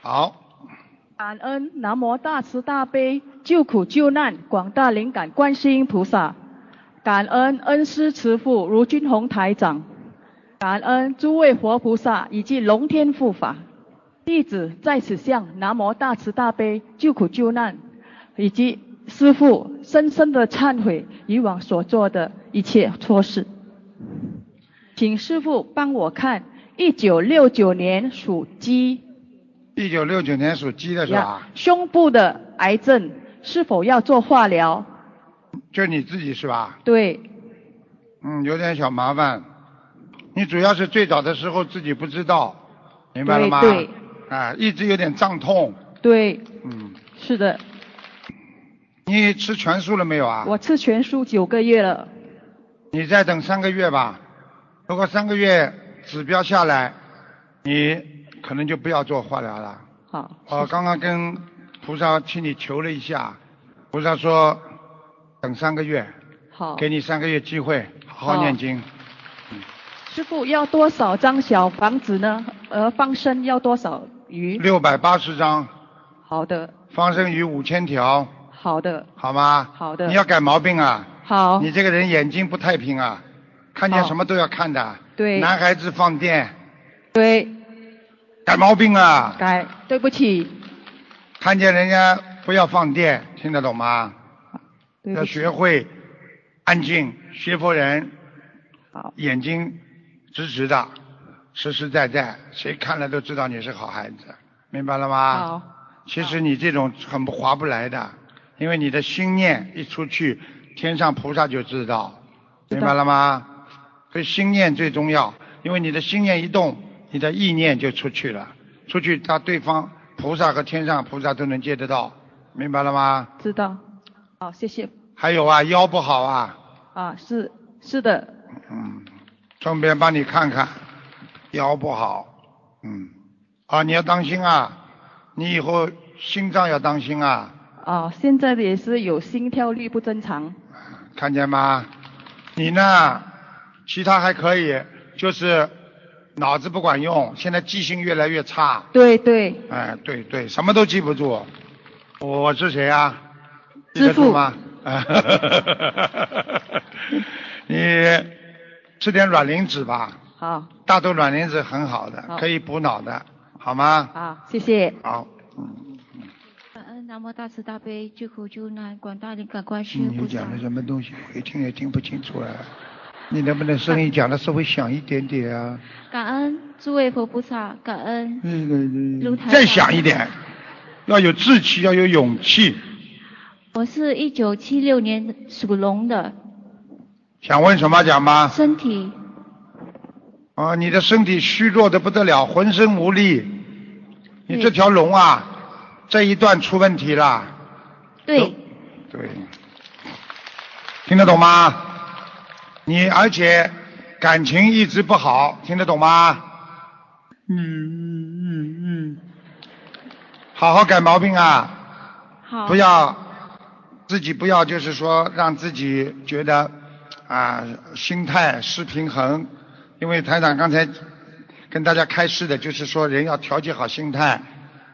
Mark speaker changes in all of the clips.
Speaker 1: 好，
Speaker 2: 感恩南无大慈大悲救苦救难广大灵感观世音菩萨，感恩恩师慈父卢军宏台长，感恩诸位活菩萨以及龙天护法。弟子在此向南无大慈大悲救苦救难以及师父深深的忏悔以往所做的一切错事，请师父帮我看一九六九年属鸡
Speaker 1: 一九六九年属鸡的是吧？
Speaker 2: 胸部的癌症是否要做化疗？
Speaker 1: 就你自己是吧？
Speaker 2: 对，
Speaker 1: 嗯，有点小麻烦。你主要是最早的时候自己不知道，明白了吗？
Speaker 2: 对对
Speaker 1: 啊，一直有点胀痛。
Speaker 2: 对，
Speaker 1: 嗯，
Speaker 2: 是的，
Speaker 1: 你吃全素了没有啊？
Speaker 2: 我吃全素九个月了。
Speaker 1: 你再等三个月吧。如果三个月指标下来，你可能就不要做化疗了。
Speaker 2: 好，
Speaker 1: 我刚刚跟菩萨替你求了一下，菩萨说等三个月，
Speaker 2: 好，
Speaker 1: 给你三个月机会，好好
Speaker 2: 好
Speaker 1: 念经。
Speaker 2: 师傅要多少张小房子呢？呃，放生要多少鱼？
Speaker 1: 六百八十张，
Speaker 2: 好的，
Speaker 1: 放生鱼五千条，
Speaker 2: 好的，
Speaker 1: 好吗？
Speaker 2: 好的
Speaker 1: 你要改毛病啊！
Speaker 2: 好，
Speaker 1: 你这个人眼睛不太平啊，看见什么都要看的。
Speaker 2: 对
Speaker 1: 男孩子放电，
Speaker 2: 对，
Speaker 1: 改毛病啊！
Speaker 2: 改，对不起，
Speaker 1: 看见人家不要放电，听得懂吗？要学会安静，学佛人，
Speaker 2: 好，
Speaker 1: 眼睛直直的，实实在在，谁看了都知道你是好孩子，明白了吗？
Speaker 2: 好，
Speaker 1: 其实你这种很不划不来的，因为你的心念一出去，天上菩萨就，知道明白了吗？所以心念最重要，因为你的心念一动，你的意念就出去了，出去到对方菩萨和天上菩萨都能接得到，明白了吗？
Speaker 2: 知道，好，谢谢，
Speaker 1: 还有啊，腰不好啊，
Speaker 2: 啊，是是的，
Speaker 1: 嗯，顺便帮你看看，腰不好，嗯，啊，你要当心啊，你以后心脏要当心啊，
Speaker 2: 啊，现在也是有心跳率不正常，
Speaker 1: 看见吗？你呢？其他还可以，就是脑子不管用，现在记性越来越差。
Speaker 2: 对对，
Speaker 1: 哎，对对，什么都记不住。我是谁啊？记得住吗？你吃点卵磷脂吧，
Speaker 2: 好，
Speaker 1: 大豆卵磷脂很好的，
Speaker 2: 好
Speaker 1: 可以补脑的，好吗？
Speaker 2: 好，谢谢，
Speaker 1: 好，嗯，
Speaker 3: 感恩南无大慈大悲救苦救难广大灵感观世音菩萨
Speaker 1: 你讲。的什么东西，我一听也听不清楚啊。你能不能声音讲的稍微响一点点啊？
Speaker 3: 感恩诸位佛菩萨，感恩
Speaker 1: 那个
Speaker 3: 卢台长
Speaker 1: 再响一点，要有志气，要有勇气。
Speaker 3: 我是一九七六年属龙的，
Speaker 1: 想问什么讲吗？
Speaker 3: 身体
Speaker 1: 啊，你的身体虚弱的不得了，浑身无力。你这条龙啊，这一段出问题了。
Speaker 3: 对
Speaker 1: 对，听得懂吗？你而且感情一直不好，听得懂吗？嗯嗯嗯嗯，好好改毛病啊！
Speaker 3: 好
Speaker 1: 不要自己不要就是说让自己觉得啊心态失平衡，因为台长刚才跟大家开示的就是说人要调节好心态，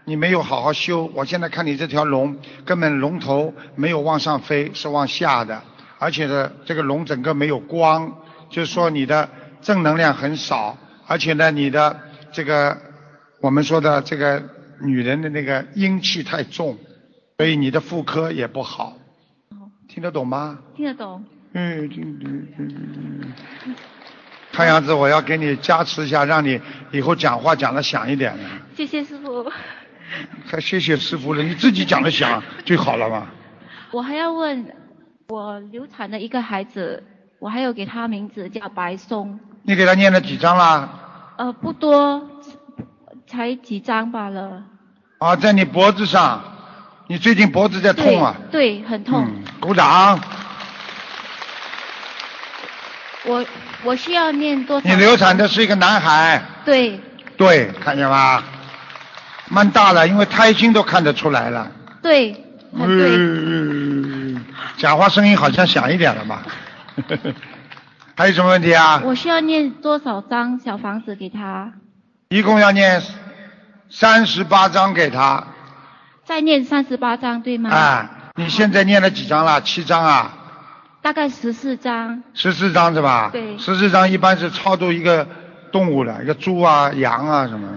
Speaker 1: 你没有好好修，我现在看你这条龙根本龙头没有往上飞，是往下的，而且呢这个龙整个没有光，就是说你的正能量很少，而且呢你的这个我们说的这个女人的那个阴气太重，所以你的妇科也不好，听得懂吗？
Speaker 3: 听得懂。
Speaker 1: 嗯，听听听听。看样子我要给你加持一下，让你以后讲话讲的响一点了。
Speaker 3: 谢谢师傅。
Speaker 1: 还谢谢师傅了，你自己讲的响 最好了嘛。
Speaker 3: 我还要问，我流产的一个孩子，我还有给他名字叫白松，
Speaker 1: 你给他念了几张啦？
Speaker 3: 呃，不多，才几张罢了。
Speaker 1: 啊，在你脖子上，你最近脖子在痛啊？
Speaker 3: 对，对，很痛。
Speaker 1: 嗯，鼓掌。
Speaker 3: 我我需要念多少？
Speaker 1: 你流产的是一个男孩，
Speaker 3: 对
Speaker 1: 对，看见吗？蛮大了，因为胎心都看得出来了。
Speaker 3: 对，很对。
Speaker 1: 嗯，讲话声音好像响一点了嘛。还有什么问题啊？
Speaker 3: 我需要念多少张小房子给他？
Speaker 1: 一共要念三十八张给他。
Speaker 3: 再念三十八张对吗？
Speaker 1: 啊，你现在念了几张了？七张啊？
Speaker 3: 大概十四张。
Speaker 1: 十四张是吧？
Speaker 3: 对。
Speaker 1: 十四张一般是超度一个动物的，一个猪啊、羊啊什么的。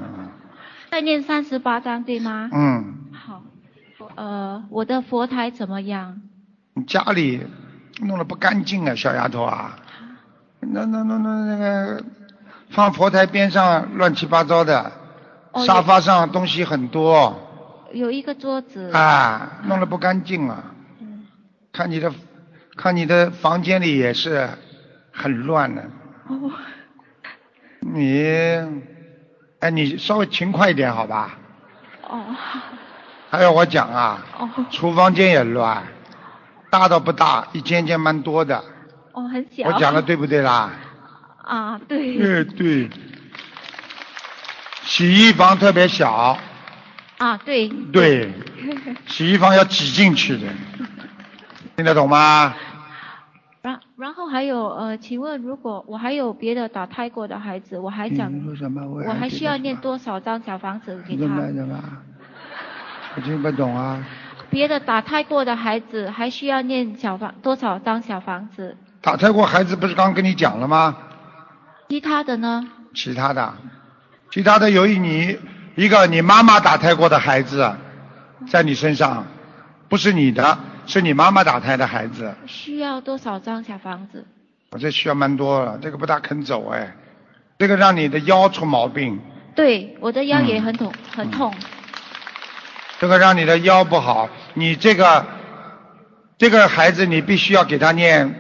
Speaker 3: 再念三十八张对吗？
Speaker 1: 嗯。
Speaker 3: 好，呃，我的佛台怎么样？
Speaker 1: 你家里弄得不干净啊，小丫头啊！那那那那那个放佛台边上乱七八糟的，沙发上东西很多。
Speaker 3: 有一个桌子。
Speaker 1: 啊，弄得不干净啊！嗯。看你的，看你的房间里也是很乱的。哦。你。哎，你稍微勤快一点，好吧？哦。还要我讲啊？哦。厨房间也乱，大倒不大，一间间蛮多的。
Speaker 3: 哦，很小。
Speaker 1: 我讲的对不对啦？
Speaker 3: 啊，对。
Speaker 1: 对对。洗衣房特别小。
Speaker 3: 啊，对。
Speaker 1: 对。洗衣房要挤进去的，听得懂吗？
Speaker 3: 然然后还有呃，请问如果我还有别的打胎过的孩子，我还想，我还需要念多少张小房子给他？
Speaker 1: 我听不懂啊。
Speaker 3: 别的打胎过的孩子还需要念小房多少张小房子？
Speaker 1: 打胎过孩子不是刚刚跟你讲了吗？
Speaker 3: 其他的呢？
Speaker 1: 其他的，其他的由于你一个你妈妈打胎过的孩子，在你身上，不是你的。是你妈妈打胎的孩子，
Speaker 3: 需要多少张小房子？
Speaker 1: 我这需要蛮多了，这个不大肯走哎，这个让你的腰出毛病。
Speaker 3: 对，我的腰也很痛，很痛。
Speaker 1: 这个让你的腰不好，你这个这个孩子你必须要给他念，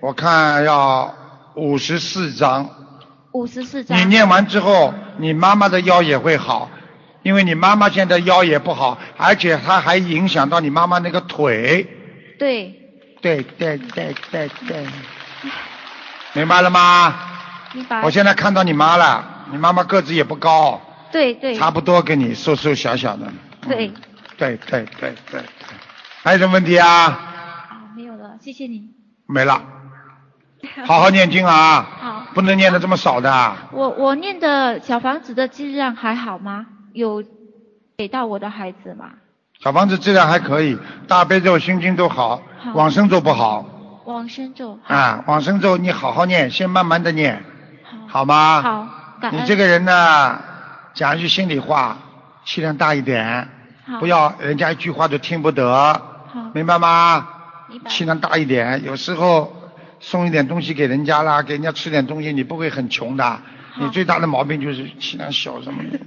Speaker 1: 我看要五十四章。
Speaker 3: 五十四章。
Speaker 1: 你念完之后，你妈妈的腰也会好。因为你妈妈现在腰也不好，而且她还影响到你妈妈那个腿。
Speaker 3: 对。
Speaker 1: 对对对对对。明白了吗？
Speaker 3: 明白。
Speaker 1: 我现在看到你妈了，你妈妈个子也不高。
Speaker 3: 对对。
Speaker 1: 差不多跟你瘦瘦小小的。
Speaker 3: 对。
Speaker 1: 对对对对。还有什么问题
Speaker 3: 啊？啊，没有了，谢谢你。
Speaker 1: 没了。好好念经啊。
Speaker 3: 好。
Speaker 1: 不能念的这么少的。
Speaker 3: 我我念的小房子的质量还好吗？有给到我的孩子吗？
Speaker 1: 小房子质量还可以，大悲咒、心经都好，往生咒不好。
Speaker 3: 往生咒。
Speaker 1: 啊，往生咒你好好念，先慢慢的念，
Speaker 3: 好
Speaker 1: 吗？
Speaker 3: 好，
Speaker 1: 你这个人呢，讲一句心里话，气量大一点，不要人家一句话都听不得，明白吗？气量大一点，有时候送一点东西给人家啦，给人家吃点东西，你不会很穷的。你最大的毛病就是气量小，什么的，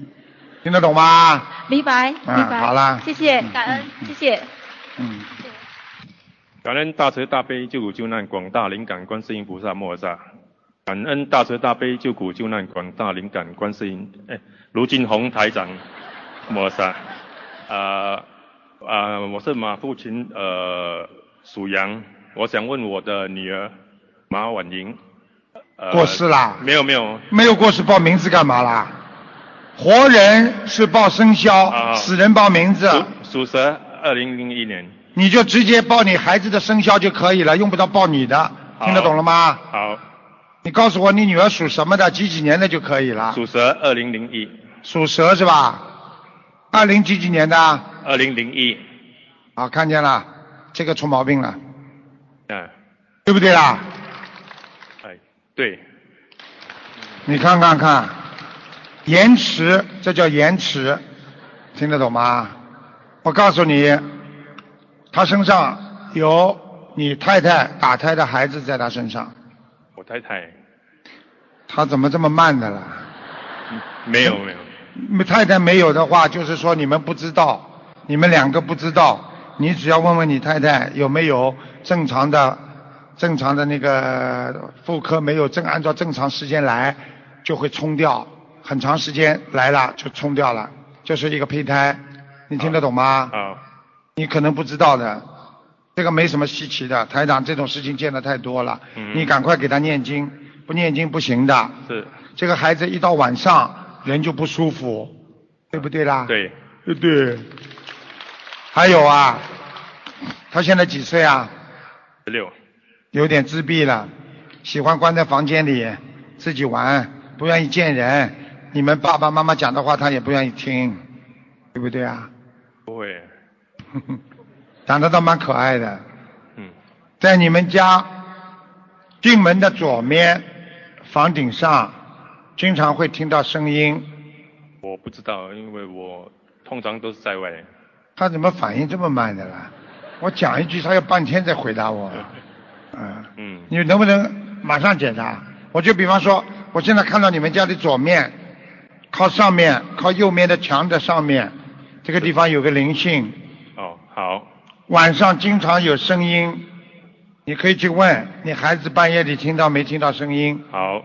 Speaker 1: 听得懂吗？
Speaker 3: 明白，明白。
Speaker 1: 好啦，
Speaker 3: 谢谢，感恩，谢谢。
Speaker 1: 嗯。
Speaker 4: 感恩大慈大悲救苦救难广大灵感观世音菩萨摩诃萨，感恩大慈大悲救苦救难广大灵感观世音哎卢金红台长摩诃萨，啊啊，我是马父亲呃属羊，我想问我的女儿马婉莹。
Speaker 1: 过世啦？
Speaker 4: 没有没有，
Speaker 1: 没有过世报名字干嘛啦？活人是报生肖，死人报名字。
Speaker 4: 属蛇，二零零一年。
Speaker 1: 你就直接报你孩子的生肖就可以了，用不着报你的，听得懂了吗？
Speaker 4: 好。
Speaker 1: 你告诉我你女儿属什么的，几几年的就可以了。
Speaker 4: 属蛇，二零零一。
Speaker 1: 属蛇是吧？二零几几年的？
Speaker 4: 二零零一。
Speaker 1: 啊，看见了，这个出毛病了。
Speaker 4: 嗯。
Speaker 1: 对不对啦？
Speaker 4: 哎对，
Speaker 1: 你看看看，延迟，这叫延迟，听得懂吗？我告诉你，他身上有你太太打胎的孩子在他身上。
Speaker 4: 我太太。
Speaker 1: 他怎么这么慢的了？
Speaker 4: 没有没
Speaker 1: 有。太太没有的话，就是说你们不知道，你们两个不知道，你只要问问你太太有没有正常的。正常的那个妇科没有正按照正常时间来，就会冲掉，很长时间来了就冲掉了，就是一个胚胎，你听得懂吗？
Speaker 4: 啊。
Speaker 1: 你可能不知道的，这个没什么稀奇的，台长这种事情见的太多了。
Speaker 4: 嗯。
Speaker 1: 你赶快给他念经，不念经不行的。
Speaker 4: 是。
Speaker 1: 这个孩子一到晚上人就不舒服，对不对啦？
Speaker 4: 对。
Speaker 1: 对对。还有啊，他现在几岁啊？
Speaker 4: 十六。
Speaker 1: 有点自闭了，喜欢关在房间里自己玩，不愿意见人，你们爸爸妈妈讲的话，他也不愿意听，对不对啊？
Speaker 4: 不会。
Speaker 1: 长得倒蛮可爱的。
Speaker 4: 嗯。
Speaker 1: 在你们家进门的左面房顶上，经常会听到声音。
Speaker 4: 我不知道，因为我通常都是在外。
Speaker 1: 他怎么反应这么慢的啦？我讲一句，他要半天再回答我。嗯。
Speaker 4: 嗯。
Speaker 1: 你能不能马上检查？我就比方说，我现在看到你们家的左面，靠上面，靠右面的墙的上面，这个地方有个灵性。
Speaker 4: 哦，好。
Speaker 1: 晚上经常有声音，你可以去问你孩子半夜里听到没听到声音。
Speaker 4: 好。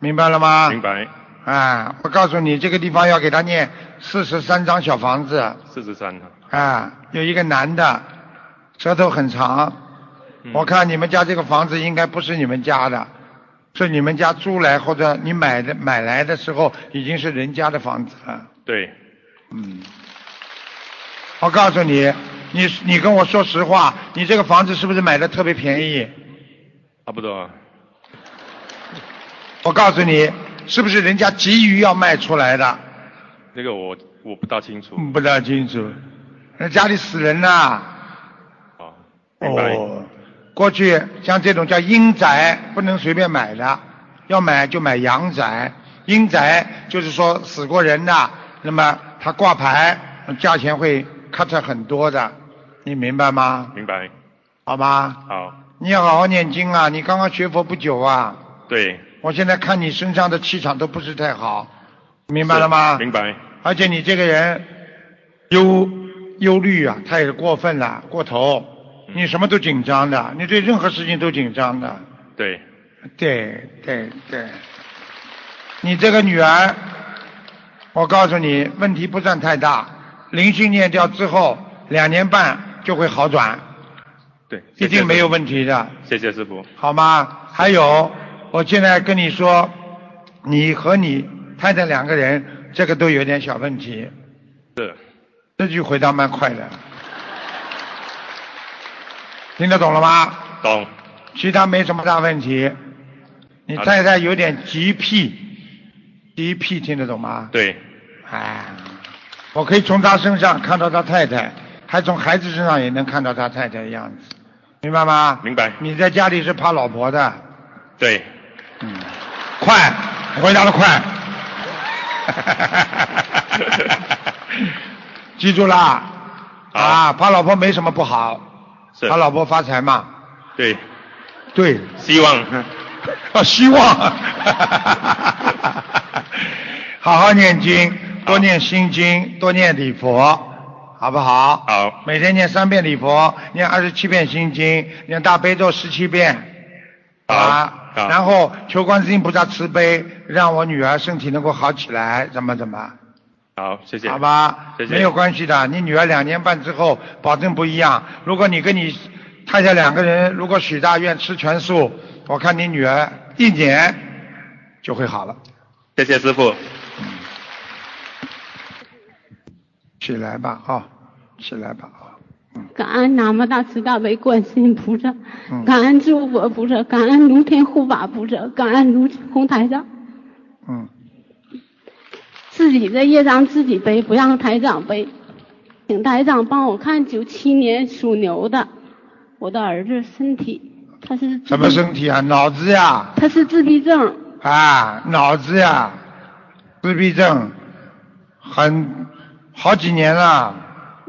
Speaker 1: 明白了吗？
Speaker 4: 明白。
Speaker 1: 啊，我告诉你，这个地方要给他念四十三张小房子。
Speaker 4: 四十三。
Speaker 1: 啊，有一个男的，舌头很长。我看你们家这个房子应该不是你们家的。是你们家租来或者你买的买来的时候已经是人家的房子了。
Speaker 4: 对。
Speaker 1: 嗯。我告诉你，你你跟我说实话，你这个房子是不是买的特别便宜？
Speaker 4: 差不多。
Speaker 1: 我告诉你，是不是人家急于要卖出来的？
Speaker 4: 这个我我不大清楚。
Speaker 1: 不大清楚。那家里死人
Speaker 4: 呐。哦。
Speaker 1: 哦。过去像这种叫阴宅，不能随便买的，要买就买阳宅。阴宅就是说死过人的，那么他挂牌，价钱会 cut 很多的，你明白吗？
Speaker 4: 明白。
Speaker 1: 好吧。
Speaker 4: 好。
Speaker 1: 你要好好念经啊！你刚刚学佛不久啊。
Speaker 4: 对。
Speaker 1: 我现在看你身上的气场都不是太好，明白了吗？
Speaker 4: 明白。
Speaker 1: 而且你这个人忧忧虑啊，太过分了，过头。你什么都紧张的，你对任何事情都紧张的。
Speaker 4: 对。
Speaker 1: 对对对。你这个女儿，我告诉你，问题不算太大，灵性念掉之后，两年半就会好转。
Speaker 4: 对。
Speaker 1: 一定没有问题的。
Speaker 4: 谢谢师傅。
Speaker 1: 好吗？还有，我现在跟你说，你和你太太两个人，这个都有点小问题。
Speaker 4: 是。
Speaker 1: 这句回答蛮快的。听得懂了吗？
Speaker 4: 懂。
Speaker 1: 其他没什么大问题。你太太有点急癖，急癖听得懂吗？
Speaker 4: 对。
Speaker 1: 哎，我可以从他身上看到他太太，还从孩子身上也能看到他太太的样子，明白吗？
Speaker 4: 明白。
Speaker 1: 你在家里是怕老婆的。
Speaker 4: 对。
Speaker 1: 嗯。快，回答的快。记住啦。啊，怕老婆没什么不好。怕老婆发财嘛？
Speaker 4: 对，
Speaker 1: 对，
Speaker 4: 希望，
Speaker 1: 啊，希望，好好念经，多念心经，多念礼佛，好不好？
Speaker 4: 好。
Speaker 1: 每天念三遍礼佛，念二十七遍心经，念大悲咒十七遍，
Speaker 4: 啊，
Speaker 1: 然后求观世音菩萨慈悲，让我女儿身体能够好起来，怎么怎么？
Speaker 4: 好，谢谢。
Speaker 1: 好吧，
Speaker 4: 谢谢。
Speaker 1: 没有关系的，你女儿两年半之后保证不一样。如果你跟你太太两个人，如果许大愿吃全素，我看你女儿一年就会好了。
Speaker 4: 谢谢师傅。
Speaker 1: 起来吧，啊，起来吧，啊。
Speaker 5: 感恩南无大慈大悲观世音菩萨，感恩诸佛菩萨，感恩卢天护法菩萨，感恩卢红台长。
Speaker 1: 嗯。
Speaker 5: 自己的业障自己背，不让台长背。请台长帮我看九七年属牛的我的儿子身体，他是
Speaker 1: 什么身体啊？脑子呀？
Speaker 5: 他是自闭症。
Speaker 1: 啊，脑子呀，自闭症，很好几年了。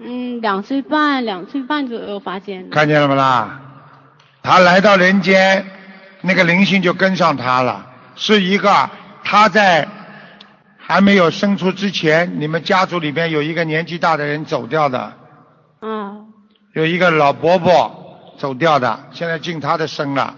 Speaker 5: 嗯，两岁半，两岁半左右发现的。
Speaker 1: 看见了不啦？他来到人间，那个灵性就跟上他了，是一个他在。还没有生出之前，你们家族里边有一个年纪大的人走掉的。
Speaker 5: 嗯。
Speaker 1: 有一个老伯伯走掉的，现在进他的身了，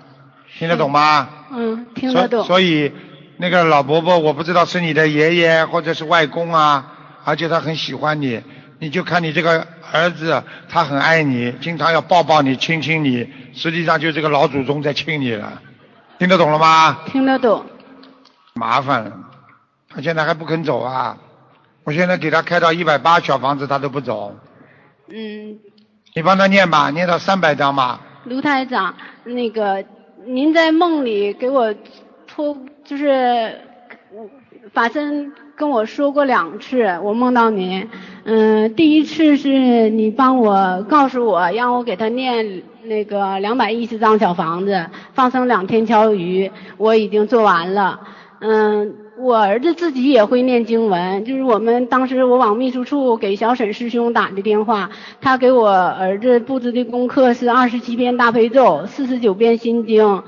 Speaker 1: 听得懂
Speaker 5: 吗？嗯，听得懂。
Speaker 1: 所以那个老伯伯，我不知道是你的爷爷或者是外公啊，而且他很喜欢你，你就看你这个儿子，他很爱你，经常要抱抱你、亲亲你，实际上就这个老祖宗在亲你了，听得懂了吗？
Speaker 5: 听得懂。
Speaker 1: 麻烦了。他现在还不肯走啊！我现在给他开到一百八小房子，他都不走。
Speaker 5: 嗯。
Speaker 1: 你帮他念吧，念到三百张吧。
Speaker 5: 卢台长，那个您在梦里给我托，就是法身跟我说过两次，我梦到您。嗯，第一次是你帮我告诉我，让我给他念那个两百一十张小房子，放生两天锹鱼，我已经做完了。嗯，我儿子自己也会念经文，就是我们当时我往秘书处给小沈师兄打的电话，他给我儿子布置的功课是二十七遍大悲咒，四十九遍心经。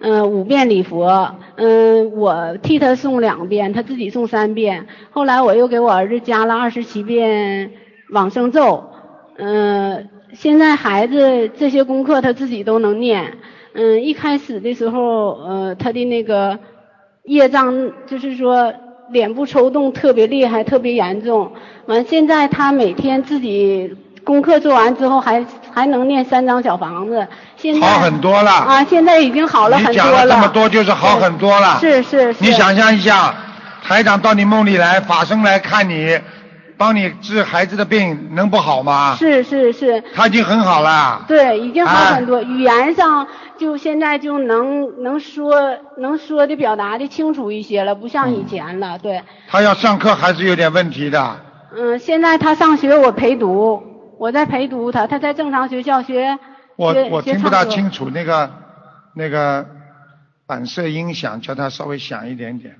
Speaker 5: 嗯，五遍礼佛，嗯，我替他诵两遍，他自己诵三遍。后来我又给我儿子加了二十七遍往生咒，嗯，现在孩子这些功课他自己都能念。嗯，一开始的时候，呃，他的那个业障就是说脸部抽动特别厉害，特别严重。完，现在他每天自己。功课做完之后还还能念三张小房子，现在
Speaker 1: 好很多了
Speaker 5: 啊！现在已经好了很多了。
Speaker 1: 你讲了这么多，就是好很多了。
Speaker 5: 是是是。
Speaker 1: 你想象一下，台长到你梦里来，法生来看你，帮你治孩子的病，能不好吗？
Speaker 5: 是是是。
Speaker 1: 他已经很好了。
Speaker 5: 对，已经好很多。语言上就现在就能能说能说的表达的清楚一些了，不像以前了。对。
Speaker 1: 他要上课还是有点问题的。
Speaker 5: 嗯，现在他上学我陪读。我在陪读他，他在正常学校学
Speaker 1: 我我听不大清楚，那个那个反射音响，叫它稍微响一点点。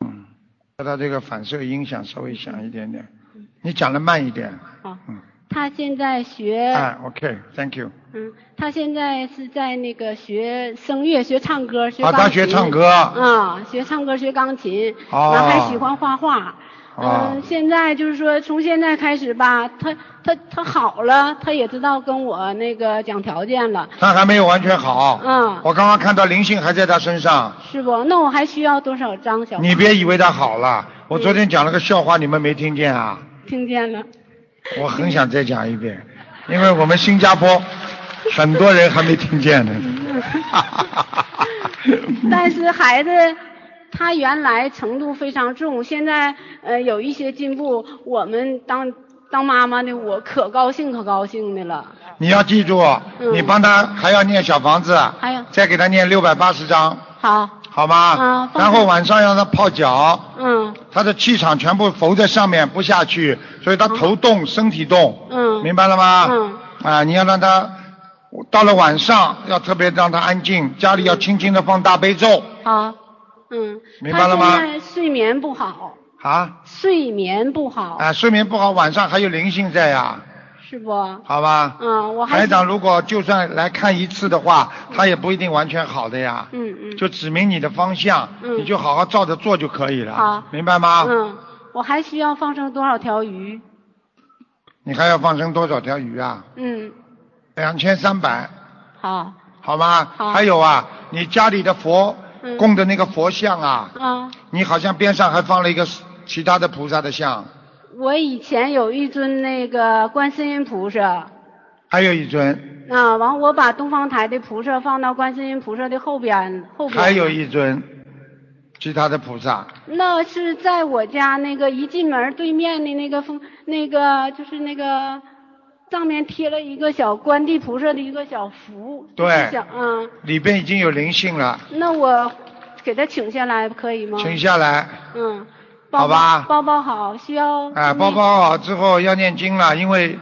Speaker 1: 嗯，叫它这个反射音响稍微响一点点。你讲的慢一点。
Speaker 5: 好。嗯。他现在学。
Speaker 1: 哎，OK，Thank you。
Speaker 5: 嗯，他现在是在那个学声乐，学唱歌，学
Speaker 1: 钢琴。啊，他学唱歌。
Speaker 5: 啊，学唱歌，学钢琴。哦。然后还喜欢画画。嗯，现在就是说，从现在开始吧，他他他好了，他也知道跟我那个讲条件了。
Speaker 1: 他还没有完全好。
Speaker 5: 嗯。
Speaker 1: 我刚刚看到灵性还在他身上。
Speaker 5: 是不？那我还需要多少张小？
Speaker 1: 你别以为他好了，我昨天讲了个笑话，你们没听见啊？
Speaker 5: 听见了。
Speaker 1: 我很想再讲一遍，因为我们新加坡很多人还没听见呢。
Speaker 5: 但是孩子。他原来程度非常重，现在呃有一些进步。我们当当妈妈的我可高兴可高兴的了。
Speaker 1: 你要记住，你帮他还要念小房子，
Speaker 5: 还有
Speaker 1: 再给他念六百八十章。
Speaker 5: 好。
Speaker 1: 好吗？
Speaker 5: 啊。
Speaker 1: 然后晚上让他泡脚。
Speaker 5: 嗯。
Speaker 1: 他的气场全部浮在上面不下去，所以他头动身体动。
Speaker 5: 嗯。
Speaker 1: 明白了吗？
Speaker 5: 嗯。
Speaker 1: 啊，你要让他到了晚上要特别让他安静，家里要轻轻的放大悲咒。
Speaker 5: 好。嗯，
Speaker 1: 明白了吗？
Speaker 5: 睡眠不好
Speaker 1: 啊，
Speaker 5: 睡眠不好
Speaker 1: 啊，睡眠不好，晚上还有灵性在呀，
Speaker 5: 是不？
Speaker 1: 好吧，
Speaker 5: 嗯，我还
Speaker 1: 台长如果就算来看一次的话，他也不一定完全好的呀，
Speaker 5: 嗯嗯，
Speaker 1: 就指明你的方向，
Speaker 5: 嗯，
Speaker 1: 你就好好照着做就可以了，
Speaker 5: 好，
Speaker 1: 明白吗？
Speaker 5: 嗯，我还需要放生多少条鱼？
Speaker 1: 你还要放生多少条鱼啊？
Speaker 5: 嗯，
Speaker 1: 两千三百。
Speaker 5: 好。
Speaker 1: 好吗？
Speaker 5: 好。
Speaker 1: 还有啊，你家里的佛。供的那个佛像啊，
Speaker 5: 啊，
Speaker 1: 你好像边上还放了一个其他的菩萨的像。
Speaker 5: 我以前有一尊那个观世音菩萨。
Speaker 1: 还有一尊。
Speaker 5: 啊，完我把东方台的菩萨放到观世音菩萨的后边后边。
Speaker 1: 还有一尊，其他的菩萨。
Speaker 5: 那是在我家那个一进门对面的那个风那个就是那个。上面贴了一个小观地菩萨的一个小符，
Speaker 1: 对，
Speaker 5: 嗯，
Speaker 1: 里边已经有灵性了。
Speaker 5: 那我给他请下来可以吗？
Speaker 1: 请下来。
Speaker 5: 嗯，
Speaker 1: 好吧。
Speaker 5: 包包好，需要。
Speaker 1: 哎，包包好之后要念经了，因为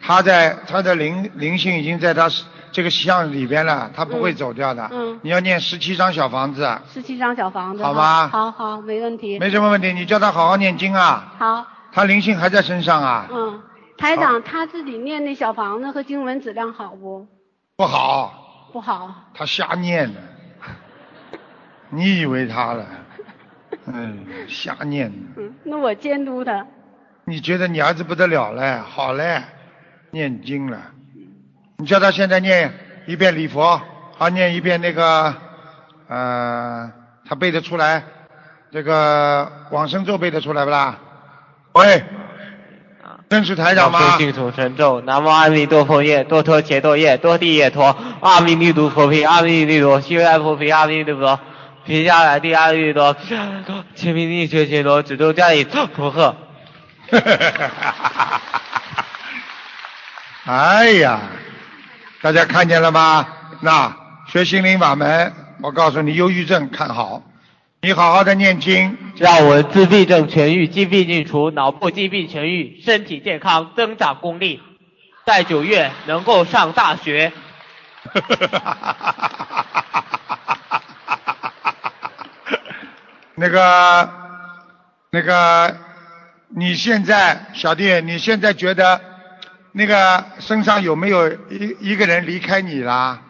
Speaker 1: 他在他的灵灵性已经在他这个像里边了，他不会走掉的。
Speaker 5: 嗯。
Speaker 1: 你要念十七张小房子。
Speaker 5: 十七张小房子。
Speaker 1: 好吧。
Speaker 5: 好好，没问题。
Speaker 1: 没什么问题，你叫他好好念经啊。
Speaker 5: 好。
Speaker 1: 他灵性还在身上啊。
Speaker 5: 嗯。台长他自己念那小房子和经文质量好不？
Speaker 1: 不好。
Speaker 5: 不好。
Speaker 1: 他瞎念呢，你以为他了？嗯，瞎念。
Speaker 5: 嗯，那我监督他。
Speaker 1: 你觉得你儿子不得了嘞？好嘞，念经了。你叫他现在念一遍礼佛，好念一遍那个，呃，他背得出来，这个往生咒背得出来不啦？喂。真是台长吗？
Speaker 6: 南无净土神咒，南无阿弥陀佛耶，多陀伽多耶，多地耶陀，阿弥陀佛毗，阿弥陀佛，西来佛毗，阿弥陀佛，毗迦来地阿弥陀，千弥地觉伽罗，只咒家里佛贺。
Speaker 1: 哎呀，大家看见了吗？那学心灵法门，我告诉你，忧郁症看好，你好好的念经，
Speaker 6: 让我自闭症痊愈，疾病尽除，脑部疾病痊愈，身体健康，增长功力，在九月能够上大学。
Speaker 1: 那个，那个，你现在小弟，你现在觉得那个身上有没有一一个人离开你啦？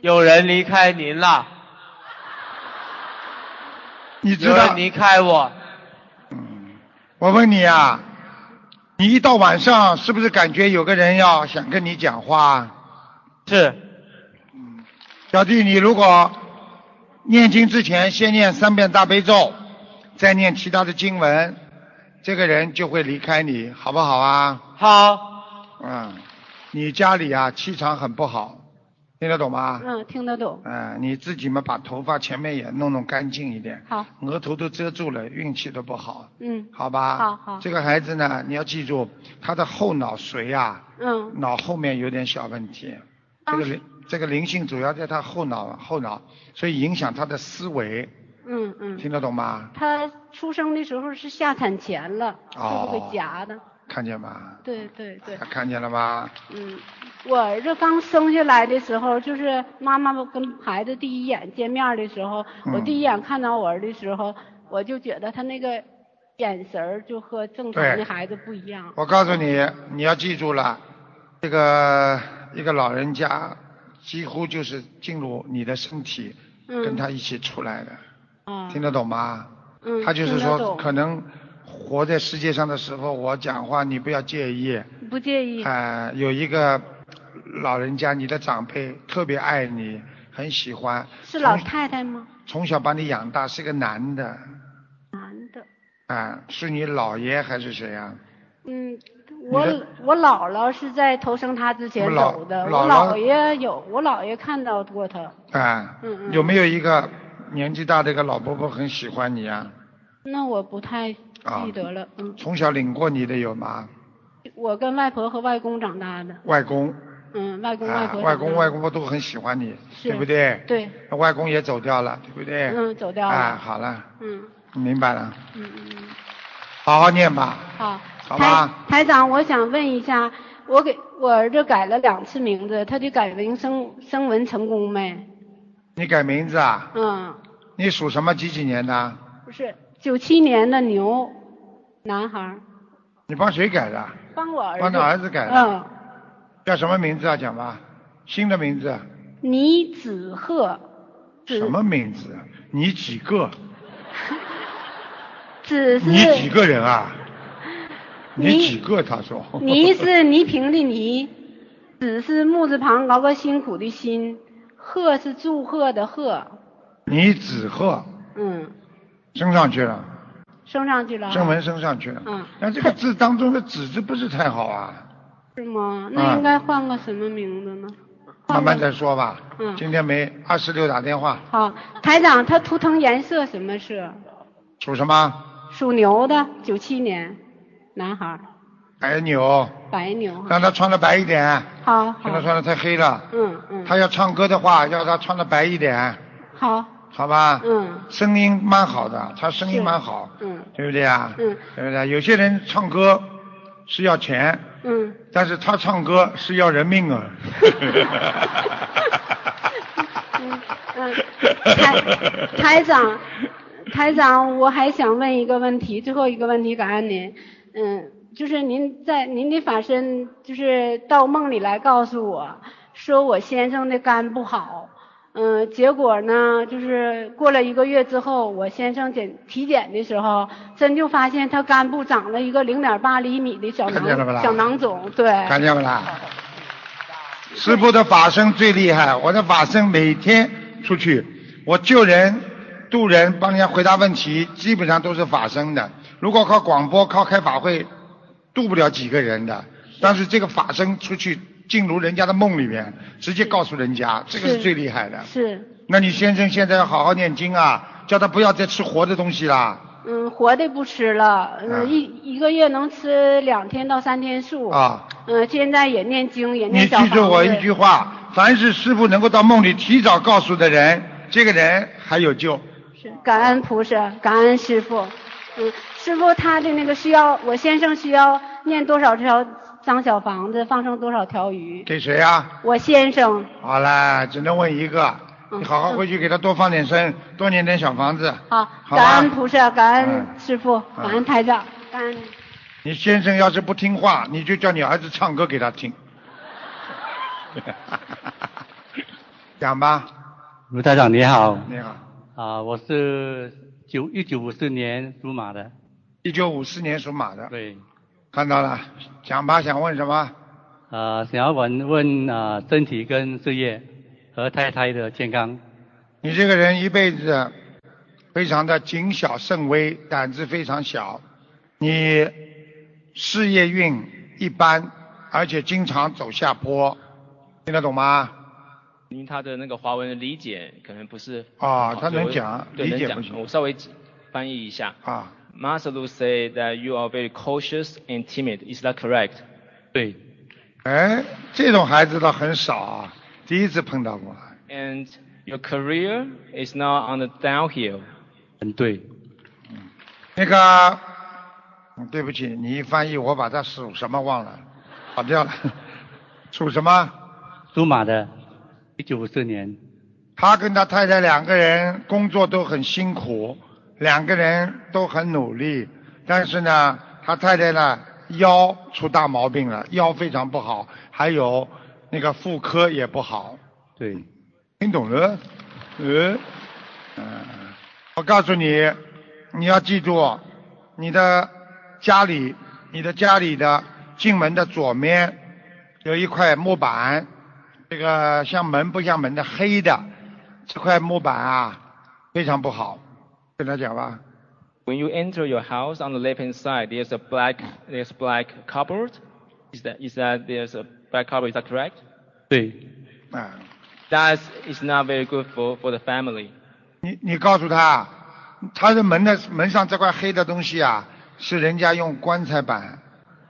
Speaker 6: 有人离开您了。
Speaker 1: 你知道？
Speaker 6: 离开我。
Speaker 1: 嗯，我问你啊，你一到晚上是不是感觉有个人要想跟你讲话？
Speaker 6: 是。
Speaker 1: 嗯，小弟，你如果。念经之前先念三遍大悲咒，再念其他的经文，这个人就会离开你，好不好啊？
Speaker 6: 好。
Speaker 1: 嗯，你家里啊气场很不好，听得懂吗？
Speaker 5: 嗯，听得懂。
Speaker 1: 嗯，你自己嘛把头发前面也弄弄干净一点。
Speaker 5: 好。
Speaker 1: 额头都遮住了，运气都不好。
Speaker 5: 嗯。
Speaker 1: 好吧。
Speaker 5: 好好。
Speaker 1: 这个孩子呢，你要记住，他的后脑髓啊，
Speaker 5: 嗯，
Speaker 1: 脑后面有点小问题。这个灵，这个灵性主要在他后脑后脑，所以影响他的思维。
Speaker 5: 嗯嗯。
Speaker 1: 听得懂吗？
Speaker 5: 他出生的时候是下产前了，
Speaker 1: 哦、
Speaker 5: 会不会夹的？
Speaker 1: 看见吗？
Speaker 5: 对对对。
Speaker 1: 看见了吗？
Speaker 5: 嗯，我儿子刚生下来的时候，就是妈妈跟孩子第一眼见面的时候，
Speaker 1: 嗯、
Speaker 5: 我第一眼看到我儿的时候，我就觉得他那个眼神就和正常的孩子不一样。
Speaker 1: 我告诉你，你要记住了，这个。一个老人家几乎就是进入你的身体，跟他一起出来的，听得懂吗？
Speaker 5: 嗯，
Speaker 1: 他就是说，可能活在世界上的时候，我讲话你不要介意。
Speaker 5: 不介意。
Speaker 1: 哎，有一个老人家，你的长辈特别爱你，很喜欢。
Speaker 5: 是老太太吗？
Speaker 1: 从小把你养大，是个男的。
Speaker 5: 男的。
Speaker 1: 啊，是你姥爷还是谁呀？
Speaker 5: 嗯。我我姥姥是在投生他之前走的，
Speaker 1: 我
Speaker 5: 姥爷有，我姥爷看到过他。
Speaker 1: 啊，
Speaker 5: 嗯嗯。
Speaker 1: 有没有一个年纪大的一个老伯伯很喜欢你啊？
Speaker 5: 那我不太记得了，嗯。
Speaker 1: 从小领过你的有吗？
Speaker 5: 我跟外婆和外公长大的。
Speaker 1: 外公。
Speaker 5: 嗯，外公外婆。
Speaker 1: 外公外公都很喜欢你，
Speaker 5: 对
Speaker 1: 不对？
Speaker 5: 对。
Speaker 1: 外公也走掉了，对不对？
Speaker 5: 嗯，走掉了。
Speaker 1: 啊，好了。
Speaker 5: 嗯。
Speaker 1: 明白了。
Speaker 5: 嗯嗯嗯。
Speaker 1: 好好念吧。
Speaker 5: 好。
Speaker 1: 好
Speaker 5: 台台长，我想问一下，我给我儿子改了两次名字，他的改名升升文成功没？
Speaker 1: 你改名字啊？
Speaker 5: 嗯。
Speaker 1: 你属什么？几几年的？
Speaker 5: 不是，九七年的牛，男孩。
Speaker 1: 你帮谁改的？
Speaker 5: 帮我儿子。
Speaker 1: 帮他儿子改的。
Speaker 5: 嗯。
Speaker 1: 叫什么名字啊？讲吧，新的名字。
Speaker 5: 倪子鹤。
Speaker 1: 什么名字？你几个？
Speaker 5: 子是。
Speaker 1: 你几个人啊？你几个？他说。
Speaker 5: 倪是倪萍的倪，子是木字旁搞个辛苦的辛，鹤是祝贺的贺。
Speaker 1: 倪子鹤。
Speaker 5: 嗯。
Speaker 1: 升上去了。
Speaker 5: 升上去了。
Speaker 1: 正文升上去了。
Speaker 5: 嗯。
Speaker 1: 但这个字当中的子字不是太好啊。
Speaker 5: 是吗？那应该换个什么名字呢？
Speaker 1: 慢慢再说吧。
Speaker 5: 嗯。
Speaker 1: 今天没二十六打电话。
Speaker 5: 好，台长，他图腾颜色什么色？
Speaker 1: 属什么？
Speaker 5: 属牛的，九七年。男孩，
Speaker 1: 白牛，
Speaker 5: 白牛，
Speaker 1: 让他穿的白一点。
Speaker 5: 好，
Speaker 1: 让他穿的太黑了。
Speaker 5: 嗯嗯。
Speaker 1: 他要唱歌的话，要他穿的白一点。
Speaker 5: 好。
Speaker 1: 好吧。
Speaker 5: 嗯。
Speaker 1: 声音蛮好的，他声音蛮好。
Speaker 5: 嗯。
Speaker 1: 对不对啊？
Speaker 5: 嗯。
Speaker 1: 对不对？有些人唱歌是要钱。
Speaker 5: 嗯。
Speaker 1: 但是他唱歌是要人命啊。
Speaker 5: 嗯 嗯。台台长。台长，我还想问一个问题，最后一个问题，感恩您。嗯，就是您在您的法身，就是到梦里来告诉我，说我先生的肝不好。嗯，结果呢，就是过了一个月之后，我先生检体检的时候，真就发现他肝部长了一个零点八厘米的小囊小囊肿。对。
Speaker 1: 看见不啦？师傅的法身最厉害，我的法身每天出去，我救人。渡人帮人家回答问题，基本上都是法身的。如果靠广播、靠开法会，渡不了几个人的。但是这个法身出去进入人家的梦里面，直接告诉人家，这个是最厉害的。
Speaker 5: 是。
Speaker 1: 那你先生现在要好好念经啊，叫他不要再吃活的东西啦。
Speaker 5: 嗯，活的不吃了，嗯，一一个月能吃两天到三天素。
Speaker 1: 啊。
Speaker 5: 嗯，现在也念经，也念
Speaker 1: 你记住我一句话，凡是师傅能够到梦里提早告诉的人，这个人还有救。
Speaker 5: 是感恩菩萨，感恩师傅。嗯，师傅他的那个需要，我先生需要念多少条脏小房子，放生多少条鱼？
Speaker 1: 给谁啊？
Speaker 5: 我先生。
Speaker 1: 好了，只能问一个。你好好回去给他多放点生，多念点小房子。
Speaker 5: 好，感恩菩萨，感恩师傅，感恩台长，感恩。
Speaker 1: 你先生要是不听话，你就叫你儿子唱歌给他听。讲吧。
Speaker 7: 卢台长你好。
Speaker 1: 你好。
Speaker 7: 啊，我是九一九五四年属马的。
Speaker 1: 一九五四年属马的。
Speaker 7: 对。
Speaker 1: 看到了，讲吧，想问什么？
Speaker 7: 啊，想要问问啊，身体跟事业和太太的健康。
Speaker 1: 你这个人一辈子非常的谨小慎微，胆子非常小。你事业运一般，而且经常走下坡，听得懂吗？
Speaker 8: 因为他的那个华文的理解可能不是
Speaker 1: 啊，他能讲，理解不行。
Speaker 8: 我稍微翻译一下。
Speaker 1: 啊。
Speaker 8: Masalu say that you are very cautious and timid. Is that correct?
Speaker 7: 对。
Speaker 1: 哎，这种孩子倒很少啊，第一次碰到过。
Speaker 8: And your career is now on the downhill.
Speaker 7: 嗯，对。
Speaker 1: 那个，对不起，你一翻译，我把他属什么忘了，跑掉了。属什么？
Speaker 7: 属马的。一九五四年，
Speaker 1: 他跟他太太两个人工作都很辛苦，两个人都很努力，但是呢，他太太呢腰出大毛病了，腰非常不好，还有那个妇科也不好。
Speaker 7: 对，
Speaker 1: 听懂了？嗯，嗯，我告诉你，你要记住，你的家里，你的家里的进门的左面有一块木板。这个像门不像门的黑的这块木板啊，非常不好，跟他讲吧。
Speaker 8: When you enter your house on the left hand side, there's a black there's black cupboard. Is that is that there's a black cupboard? Is that correct?
Speaker 7: 对。
Speaker 1: 啊。
Speaker 8: That is not very good for for the family.
Speaker 1: 你你告诉他，他的门的门上这块黑的东西啊，是人家用棺材板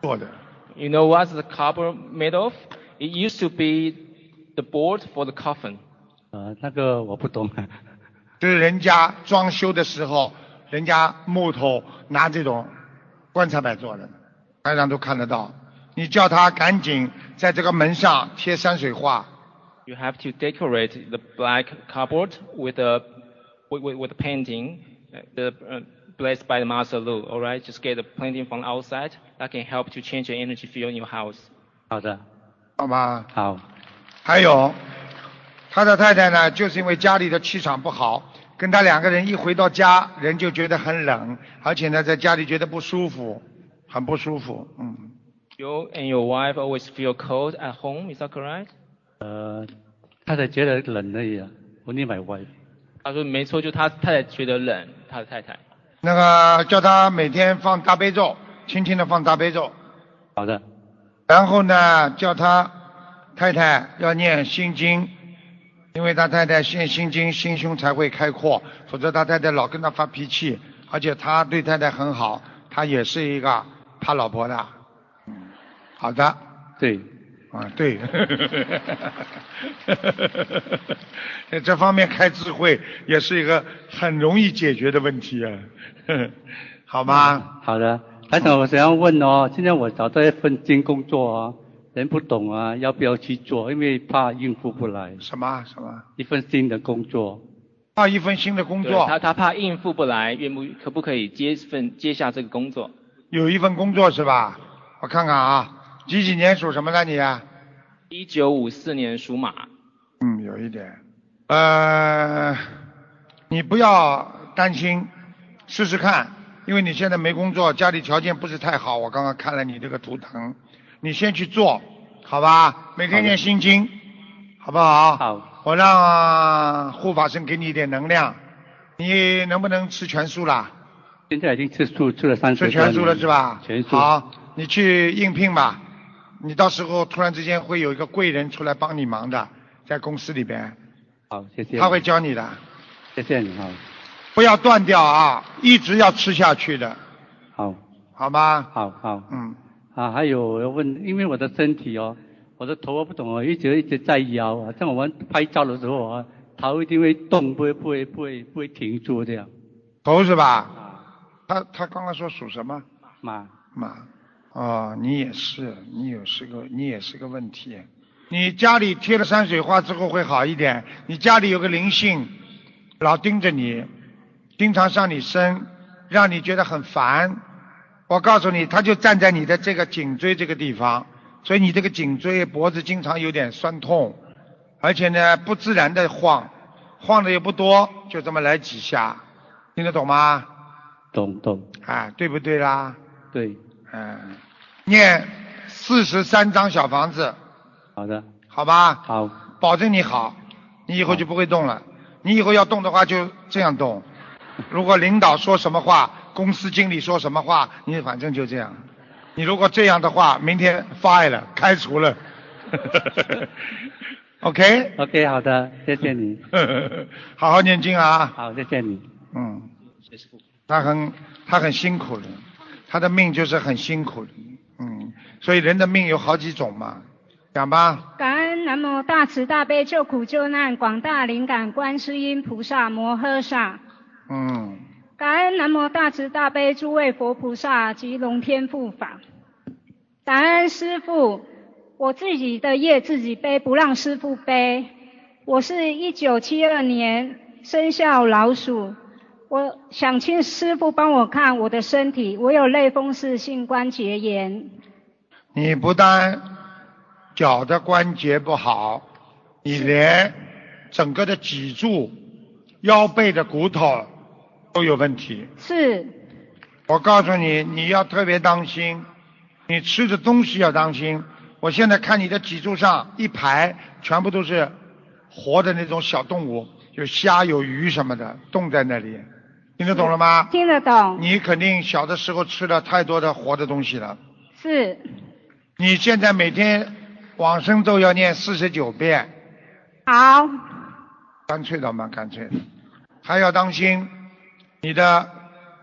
Speaker 1: 做的。
Speaker 8: You know what's the cupboard made of? It used to be The board for the coffin。
Speaker 7: 呃，那个我不懂。
Speaker 1: 就是人家装修的时候，人家木头拿这种棺材板做的，台上都看得到。你叫他赶紧在这个门上贴山水画。
Speaker 8: You have to decorate the black cupboard with a with with with painting the blessed by the master Lu. All right, just get the painting from outside that can help to change the energy field in your house.
Speaker 7: 好的。
Speaker 1: 好吗？
Speaker 7: 好。
Speaker 1: 还有，他的太太呢，就是因为家里的气场不好，跟他两个人一回到家，人就觉得很冷，而且呢，在家里觉得不舒服，很不舒服，嗯。
Speaker 8: You and your wife always feel cold at home, is that correct?
Speaker 7: 呃，太太觉得冷而已，Only my wife。
Speaker 8: 他说没错，就他太太觉得冷，他的太太。
Speaker 1: 那个叫他每天放大悲咒，轻轻的放大悲咒。
Speaker 7: 好的。
Speaker 1: 然后呢，叫他。太太要念心经，因为他太太心心经，心胸才会开阔，否则他太太老跟他发脾气，而且他对太太很好，他也是一个怕老婆的。嗯，好的。
Speaker 7: 对。
Speaker 1: 啊，对。在 这方面开智慧也是一个很容易解决的问题啊，好吗？
Speaker 7: 好的，台长，我想要问哦，现在我找到一份新工作啊。人不懂啊，要不要去做？因为怕应付不来。
Speaker 1: 什么什么？
Speaker 7: 一份新的工作。
Speaker 1: 怕一份新的工作。
Speaker 8: 他他怕应付不来，愿不可不可以接份接下这个工作？
Speaker 1: 有一份工作是吧？我看看啊，几几年属什么的你？
Speaker 8: 一九五四年属马。
Speaker 1: 嗯，有一点。呃，你不要担心，试试看，因为你现在没工作，家里条件不是太好。我刚刚看了你这个图腾。你先去做，好吧？每天念心经，好不好？
Speaker 7: 好。
Speaker 1: 我让护法神给你一点能量。你能不能吃全素啦？
Speaker 7: 现在已经吃素吃了三
Speaker 1: 十吃全素了是吧？
Speaker 7: 全素。
Speaker 1: 好，你去应聘吧。你到时候突然之间会有一个贵人出来帮你忙的，在公司里边。
Speaker 7: 好，谢谢。
Speaker 1: 他会教你的。
Speaker 7: 谢谢你啊。
Speaker 1: 不要断掉啊，一直要吃下去的。
Speaker 7: 好。
Speaker 1: 好吗？
Speaker 7: 好好。
Speaker 1: 嗯。
Speaker 7: 啊，还有要问，因为我的身体哦，我的头我不懂哦，一直一直在摇啊。像我们拍照的时候啊，头一定会动，不会不会不会不会停住这样。
Speaker 1: 头是吧？他他刚刚说属什么？
Speaker 7: 马
Speaker 1: 马。哦，你也是，你也是个你也是个问题。你家里贴了山水画之后会好一点。你家里有个灵性，老盯着你，经常上你身，让你觉得很烦。我告诉你，他就站在你的这个颈椎这个地方，所以你这个颈椎脖子经常有点酸痛，而且呢不自然的晃，晃的也不多，就这么来几下，听得懂吗？
Speaker 7: 懂懂。
Speaker 1: 啊，对不对啦？
Speaker 7: 对。
Speaker 1: 嗯，念四十三张小房子。
Speaker 7: 好的。
Speaker 1: 好吧。
Speaker 7: 好。
Speaker 1: 保证你好，你以后就不会动了。你以后要动的话就这样动。如果领导说什么话，公司经理说什么话，你反正就这样。你如果这样的话，明天 fire 了，开除了。OK。
Speaker 7: OK，好的，谢谢你。
Speaker 1: 好好念经啊。
Speaker 7: 好，谢谢你。
Speaker 1: 嗯。他很他很辛苦的。他的命就是很辛苦的，嗯，所以人的命有好几种嘛，讲吧。
Speaker 9: 感恩南无大慈大悲救苦救难广大灵感观世音菩萨摩诃萨。
Speaker 1: 嗯。
Speaker 9: 感恩南无大慈大悲诸位佛菩萨及龙天护法。感恩师父，我自己的业自己背，不让师父背。我是一九七二年生肖老鼠。我想请师傅帮我看我的身体，我有类风湿性关节炎。
Speaker 1: 你不但脚的关节不好，你连整个的脊柱、腰背的骨头都有问题。
Speaker 9: 是。
Speaker 1: 我告诉你，你要特别当心，你吃的东西要当心。我现在看你的脊柱上一排全部都是活的那种小动物，有虾、有鱼什么的，冻在那里。听得懂了吗？
Speaker 9: 听得懂。
Speaker 1: 你肯定小的时候吃了太多的活的东西了。
Speaker 9: 是。
Speaker 1: 你现在每天往生咒要念四十九遍。
Speaker 9: 好。
Speaker 1: 干脆的蛮干脆的，还要当心你的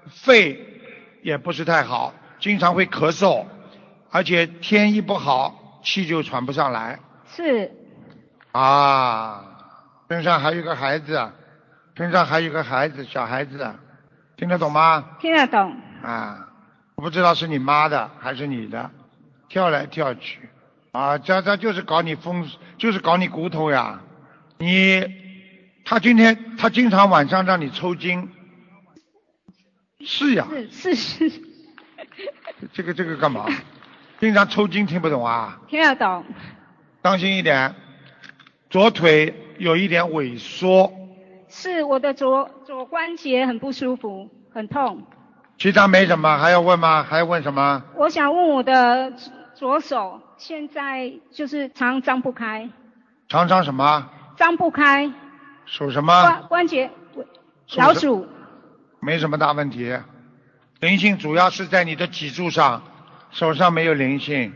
Speaker 1: 肺也不是太好，经常会咳嗽，而且天一不好气就喘不上来。
Speaker 9: 是。
Speaker 1: 啊，身上还有个孩子，身上还有个孩子，小孩子。听得懂吗？
Speaker 9: 听得懂。
Speaker 1: 啊，我不知道是你妈的还是你的，跳来跳去，啊，这这就是搞你风，就是搞你骨头呀。你，他今天他经常晚上让你抽筋。是呀。
Speaker 9: 是是是。
Speaker 1: 这个这个干嘛？经常抽筋听不懂啊？
Speaker 9: 听得懂。
Speaker 1: 当心一点，左腿有一点萎缩。
Speaker 9: 是我的左左关节很不舒服，很痛。
Speaker 1: 其他没什么，还要问吗？还要问什么？
Speaker 9: 我想问我的左手，现在就是常张不开。
Speaker 1: 常常什么？
Speaker 9: 张不开。
Speaker 1: 手什么？
Speaker 9: 关关节。老鼠。
Speaker 1: 没什么大问题，灵性主要是在你的脊柱上，手上没有灵性。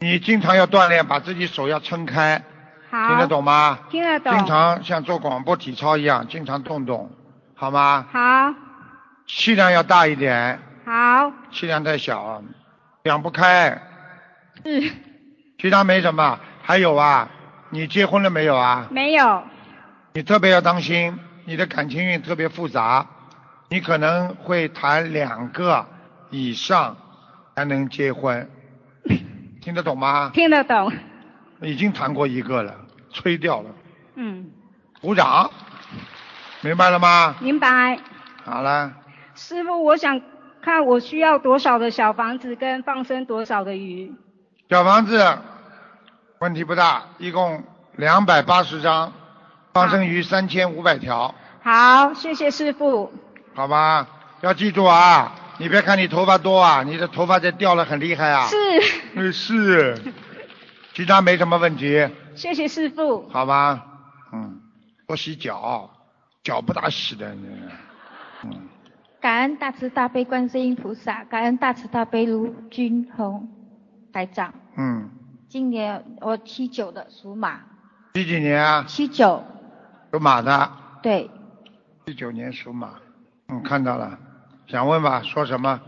Speaker 1: 你经常要锻炼，把自己手要撑开。听得懂吗？
Speaker 9: 听得懂。
Speaker 1: 经常像做广播体操一样，经常动动，好吗？
Speaker 9: 好。
Speaker 1: 气量要大一点。
Speaker 9: 好。
Speaker 1: 气量太小，养不开。
Speaker 9: 是。
Speaker 1: 其他没什么，还有啊，你结婚了没有啊？
Speaker 9: 没有。
Speaker 1: 你特别要当心，你的感情运特别复杂，你可能会谈两个以上才能结婚，听得懂吗？
Speaker 9: 听得懂。
Speaker 1: 已经谈过一个了。吹掉了。
Speaker 9: 嗯。
Speaker 1: 鼓掌。明白了吗？
Speaker 9: 明白。
Speaker 1: 好了。
Speaker 9: 师傅，我想看我需要多少的小房子跟放生多少的鱼。
Speaker 1: 小房子问题不大，一共两百八十张，放生鱼三千五百条。
Speaker 9: 好，谢谢师傅。
Speaker 1: 好吧，要记住啊！你别看你头发多啊，你的头发在掉了很厉害啊。
Speaker 9: 是。
Speaker 1: 嗯，是。其他没什么问题。
Speaker 9: 谢谢师傅。
Speaker 1: 好吧，嗯，多洗脚，脚不大洗的，嗯。
Speaker 3: 感恩大慈大悲观世音菩萨，感恩大慈大悲卢军宏台长。
Speaker 1: 嗯。
Speaker 3: 今年我七九的属马。
Speaker 1: 几几年啊？
Speaker 3: 七九。
Speaker 1: 属马的。
Speaker 3: 对。
Speaker 1: 七九年属马，嗯，看到了，想问吧，说什么？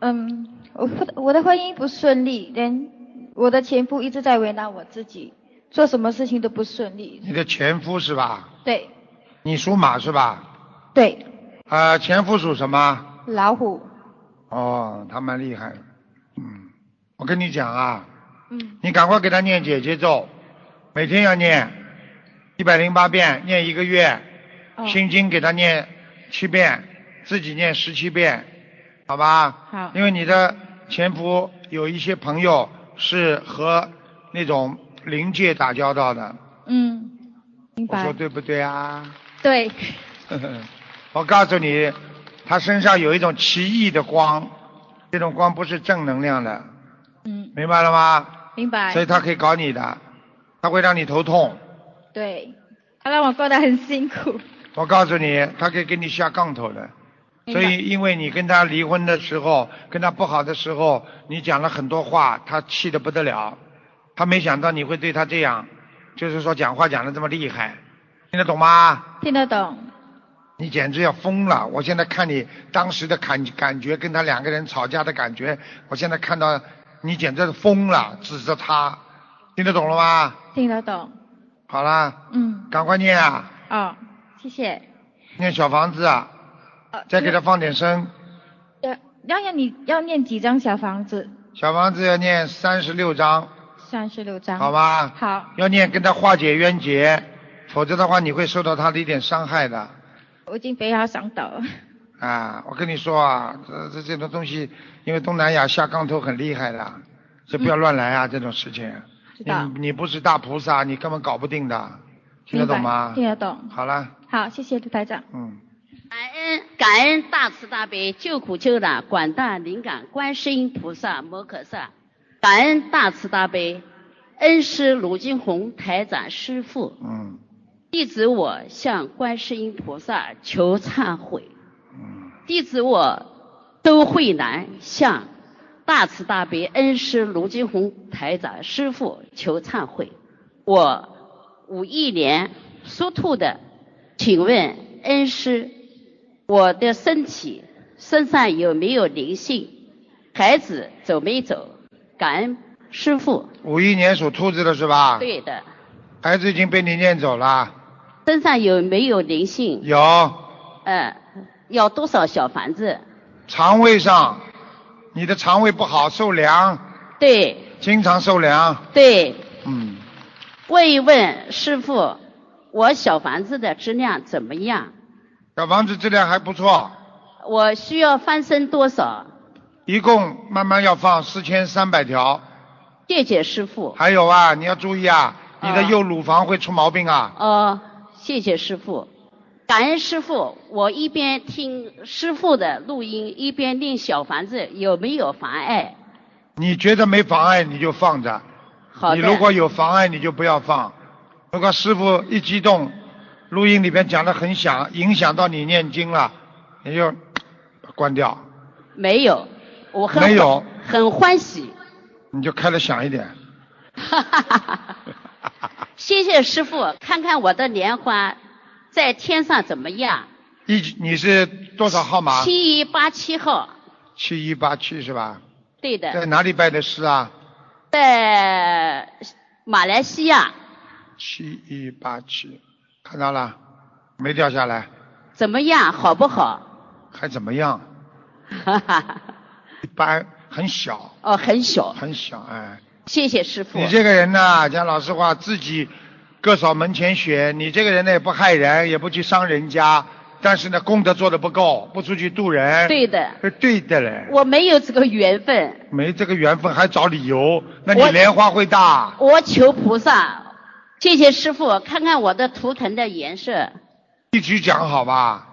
Speaker 3: 嗯，我我的婚姻不顺利，连我的前夫一直在为难我自己。做什么事情都不顺利。
Speaker 1: 你的前夫是吧？
Speaker 3: 对。
Speaker 1: 你属马是吧？
Speaker 10: 对，
Speaker 1: 呃，前夫属什么？
Speaker 10: 老虎。
Speaker 1: 哦，他蛮厉害的。嗯，我跟你讲啊，
Speaker 10: 嗯，
Speaker 1: 你赶快给他念姐姐咒，每天要念一百零八遍，念一个月。
Speaker 10: 哦
Speaker 1: 心经给他念七遍，自己念十七遍，好吧？
Speaker 10: 好
Speaker 1: 因为你的前夫有一些朋友是和那种灵界打交道的，
Speaker 10: 嗯，明白。
Speaker 1: 我说对不对啊？
Speaker 10: 对，
Speaker 1: 我告诉你，他身上有一种奇异的光，这种光不是正能量的，
Speaker 10: 嗯，
Speaker 1: 明白了吗？
Speaker 10: 明白。
Speaker 1: 所以他可以搞你的，他会让你头痛。
Speaker 10: 对，他让我过得很辛苦。
Speaker 1: 我告诉你，他可以给你下杠头的。所以，因为你跟他离婚的时候，跟他不好的时候，你讲了很多话，他气得不得了。他没想到你会对他这样，就是说讲话讲得这么厉害，听得懂吗？
Speaker 10: 听得懂。
Speaker 1: 你简直要疯了！我现在看你当时的感感觉，跟他两个人吵架的感觉，我现在看到你简直是疯了，指着他，听得懂了吗？
Speaker 10: 听得懂。
Speaker 1: 好啦，
Speaker 10: 嗯，
Speaker 1: 赶快念啊，
Speaker 10: 哦，谢谢。
Speaker 1: 念小房子啊，再给他放点声。
Speaker 10: 要要要你要念几张小房子？
Speaker 1: 小房子要念三十六章，
Speaker 10: 三十六张。
Speaker 1: 好吧？
Speaker 10: 好，
Speaker 1: 要念跟他化解冤结，否则的话你会受到他的一点伤害的。
Speaker 10: 我已经被他伤到了。
Speaker 1: 啊，我跟你说啊，这这这种东西，因为东南亚下杠头很厉害的，所以不要乱来啊，这种事情。你你不是大菩萨，你根本搞不定的，听得懂吗？
Speaker 10: 听得懂。
Speaker 1: 好了，
Speaker 10: 好，谢谢卢台长。
Speaker 1: 嗯。
Speaker 11: 感恩感恩大慈大悲救苦救难广大灵感观世音菩萨摩诃萨，感恩大慈大悲恩师卢金红台长师傅，
Speaker 1: 嗯，
Speaker 11: 弟子我向观世音菩萨求忏悔，弟子我周慧南向大慈大悲恩师卢金红台长师傅求忏悔，我五一年属兔的，请问恩师，我的身体身上有没有灵性？孩子走没走？感恩师傅。
Speaker 1: 五一年属兔子的是吧？
Speaker 11: 对的，
Speaker 1: 孩子已经被你念走了，
Speaker 11: 身上有没有灵性？
Speaker 1: 有
Speaker 11: 呃，要多少小房子？
Speaker 1: 肠胃上，你的肠胃不好，受凉，
Speaker 11: 对
Speaker 1: 经常受凉，
Speaker 11: 对，
Speaker 1: 嗯，
Speaker 11: 问一问师傅，我小房子的质量怎么样？
Speaker 1: 小房子质量还不错，
Speaker 11: 我需要翻身多少？
Speaker 1: 一共慢慢要放四千三百条。
Speaker 11: 谢谢师傅。
Speaker 1: 还有啊，你要注意啊，你的右乳房会出毛病啊。
Speaker 11: 哦，谢谢师傅，感恩师傅。我一边听师傅的录音，一边练小房子，有没有妨碍？
Speaker 1: 你觉得没妨碍你就放着，
Speaker 11: 好的。
Speaker 1: 你如果有妨碍你就不要放。如果师傅一激动，录音里边讲的很响，影响到你念经了，你就关掉，
Speaker 11: 没有，我很
Speaker 1: 没有
Speaker 11: 很欢喜。
Speaker 1: 你就开的响一点。
Speaker 11: 哈哈哈哈谢谢师傅，看看我的莲花在天上怎么样？
Speaker 1: 一你是多少号码？
Speaker 11: 七一八七号，
Speaker 1: 七一八七是吧？
Speaker 11: 对的，
Speaker 1: 在哪里拜的师啊？
Speaker 11: 在马来西亚，
Speaker 1: 七一八七，看到了，没掉下来，
Speaker 11: 怎么样？好不好？
Speaker 1: 还怎么样？哈 哈一般，很小。
Speaker 11: 哦，很小。
Speaker 1: 很小，哎。
Speaker 11: 谢谢师傅。
Speaker 1: 你这个人呢，讲老实话，自己各扫门前雪。你这个人呢，也不害人，也不去伤人家，但是呢，功德做的不够，不出去度人。
Speaker 11: 对的。
Speaker 1: 是对的嘞。
Speaker 11: 我没有这个缘分。
Speaker 1: 没这个缘分还找理由，那你莲花会大。
Speaker 11: 我求菩萨，谢谢师傅，看看我的图腾的颜色。
Speaker 1: 一直讲好吧？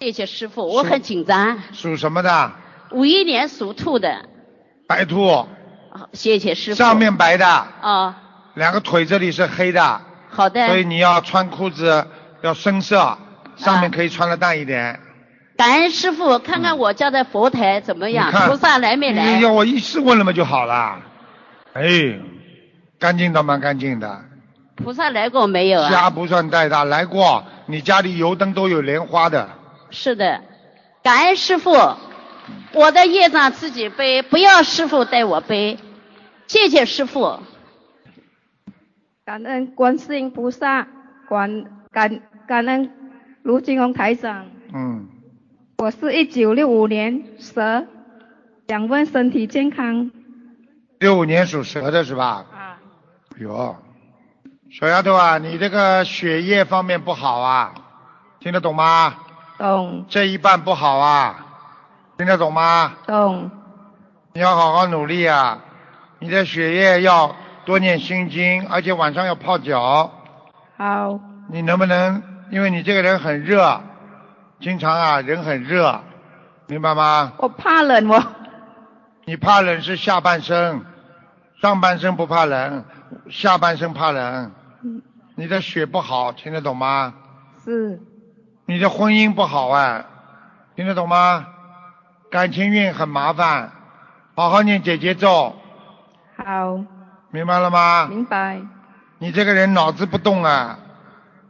Speaker 11: 谢谢师傅，我很紧张。
Speaker 1: 属什么的？
Speaker 11: 五一年属兔的，
Speaker 1: 白兔。
Speaker 11: 谢谢师傅。
Speaker 1: 上面白的，
Speaker 11: 哦，
Speaker 1: 两个腿这里是黑的。
Speaker 11: 好的。
Speaker 1: 所以你要穿裤子要深色，上
Speaker 11: 啊
Speaker 1: 面可以穿的淡一点。
Speaker 11: 感恩师傅，看看我家的佛台怎么样？菩萨来没来
Speaker 1: 你？要我一次问了嘛就好了。哎，干净倒蛮干净的，
Speaker 11: 菩萨来过没有啊？
Speaker 1: 家不算太大，来过。你家里油灯都有莲花的，
Speaker 11: 是的，感恩师傅，我的业障自己背，不要师傅带我背。谢谢师傅。
Speaker 10: 感恩观世音菩萨，感感感恩
Speaker 9: 卢金红台长，
Speaker 1: 嗯，
Speaker 9: 我是一九六五年蛇，想问身体健康。
Speaker 1: 六五年属蛇的是吧？
Speaker 9: 啊。
Speaker 1: 哟，小丫头啊，你这个血液方面不好啊，听得懂吗？
Speaker 9: 懂。
Speaker 1: 这一半不好啊，听得懂吗？
Speaker 9: 懂。
Speaker 1: 你要好好努力啊，你的血液要多念心经，而且晚上要泡脚。
Speaker 9: 好。
Speaker 1: 你能不能？因为你这个人很热，经常啊人很热，明白吗？
Speaker 9: 我怕冷我。
Speaker 1: 你怕冷是下半身，上半身不怕冷，下半身怕冷。
Speaker 9: 嗯。
Speaker 1: 你的血不好，听得懂吗？
Speaker 9: 是。
Speaker 1: 你的婚姻不好啊，听得懂吗？感情运很麻烦，好好念姐姐咒。
Speaker 9: 好。
Speaker 1: 明白了吗？
Speaker 9: 明白。
Speaker 1: 你这个人脑子不动啊，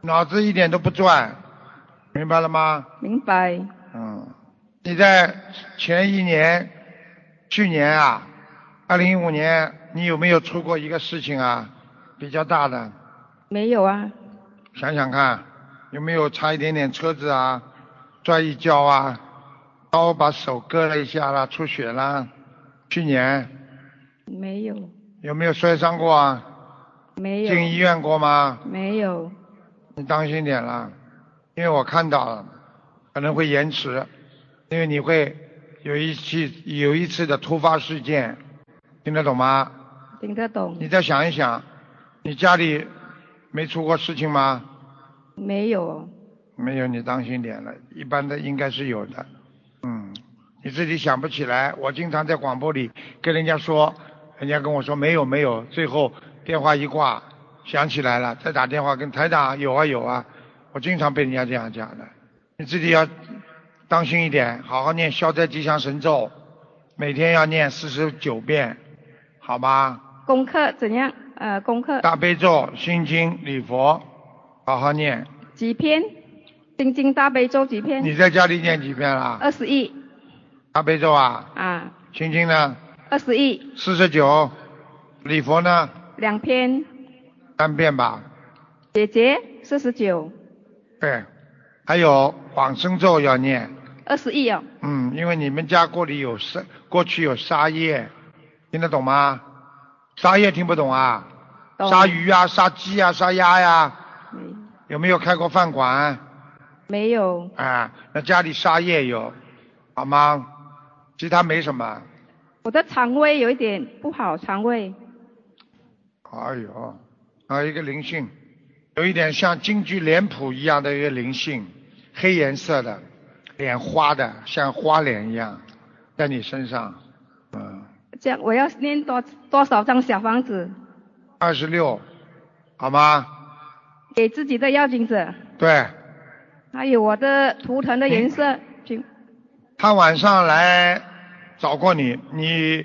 Speaker 1: 脑子一点都不转，明白了吗？
Speaker 9: 明白。
Speaker 1: 嗯，你在前一年。去年啊，二零一五年，你有没有出过一个事情啊？比较大的。
Speaker 9: 没有啊。
Speaker 1: 想想看，有没有差一点点车子啊，摔一跤啊，刀把手割了一下啦，出血啦？去年。
Speaker 9: 没有。
Speaker 1: 有没有摔伤过啊？
Speaker 9: 没有。
Speaker 1: 进医院过吗？
Speaker 9: 没有。
Speaker 1: 你当心点啦，因为我看到了，可能会延迟，因为你会。有一次有一次的突发事件，听得懂吗？
Speaker 9: 听得懂。
Speaker 1: 你再想一想，你家里没出过事情吗？
Speaker 9: 没有。
Speaker 1: 没有，你当心点了。一般的应该是有的。嗯，你自己想不起来。我经常在广播里跟人家说，人家跟我说没有没有，最后电话一挂，想起来了，再打电话跟台长有啊有啊。我经常被人家这样讲的，你自己要。当心一点，好好念消灾吉祥神咒，每天要念四十九遍，好吗？
Speaker 9: 功课怎样？呃，功课。
Speaker 1: 大悲咒、心经、礼佛，好好念。
Speaker 9: 几篇？心经、大悲咒几篇？
Speaker 1: 你在家里念几篇啦？
Speaker 9: 二十一。
Speaker 1: 大悲咒啊？
Speaker 9: 啊。
Speaker 1: 心经呢？
Speaker 9: 二十一。
Speaker 1: 四十九。礼佛呢？
Speaker 9: 两篇。
Speaker 1: 三遍吧。
Speaker 9: 姐姐，四十九。
Speaker 1: 对，还有往生咒要念。
Speaker 9: 二十亿哦。
Speaker 1: 嗯，因为你们家过里有杀，过去有杀业，听得懂吗？杀业听不懂啊？杀鱼啊，杀鸡啊，杀鸭呀。有没有开过饭馆？
Speaker 9: 没有。
Speaker 1: 啊，那家里杀业有，好吗？其他没什么。
Speaker 9: 我的肠胃有一点不好，肠胃。
Speaker 1: 哎呦，啊，一个灵性，有一点像京剧脸谱一样的一个灵性，黑颜色的。脸花的像花脸一样，在你身上，嗯。
Speaker 9: 这样我要念多多少张小房子？
Speaker 1: 二十六，好吗？
Speaker 9: 给自己的要金子。
Speaker 1: 对。
Speaker 9: 还有我的图腾的颜色，请。
Speaker 1: 他晚上来找过你，你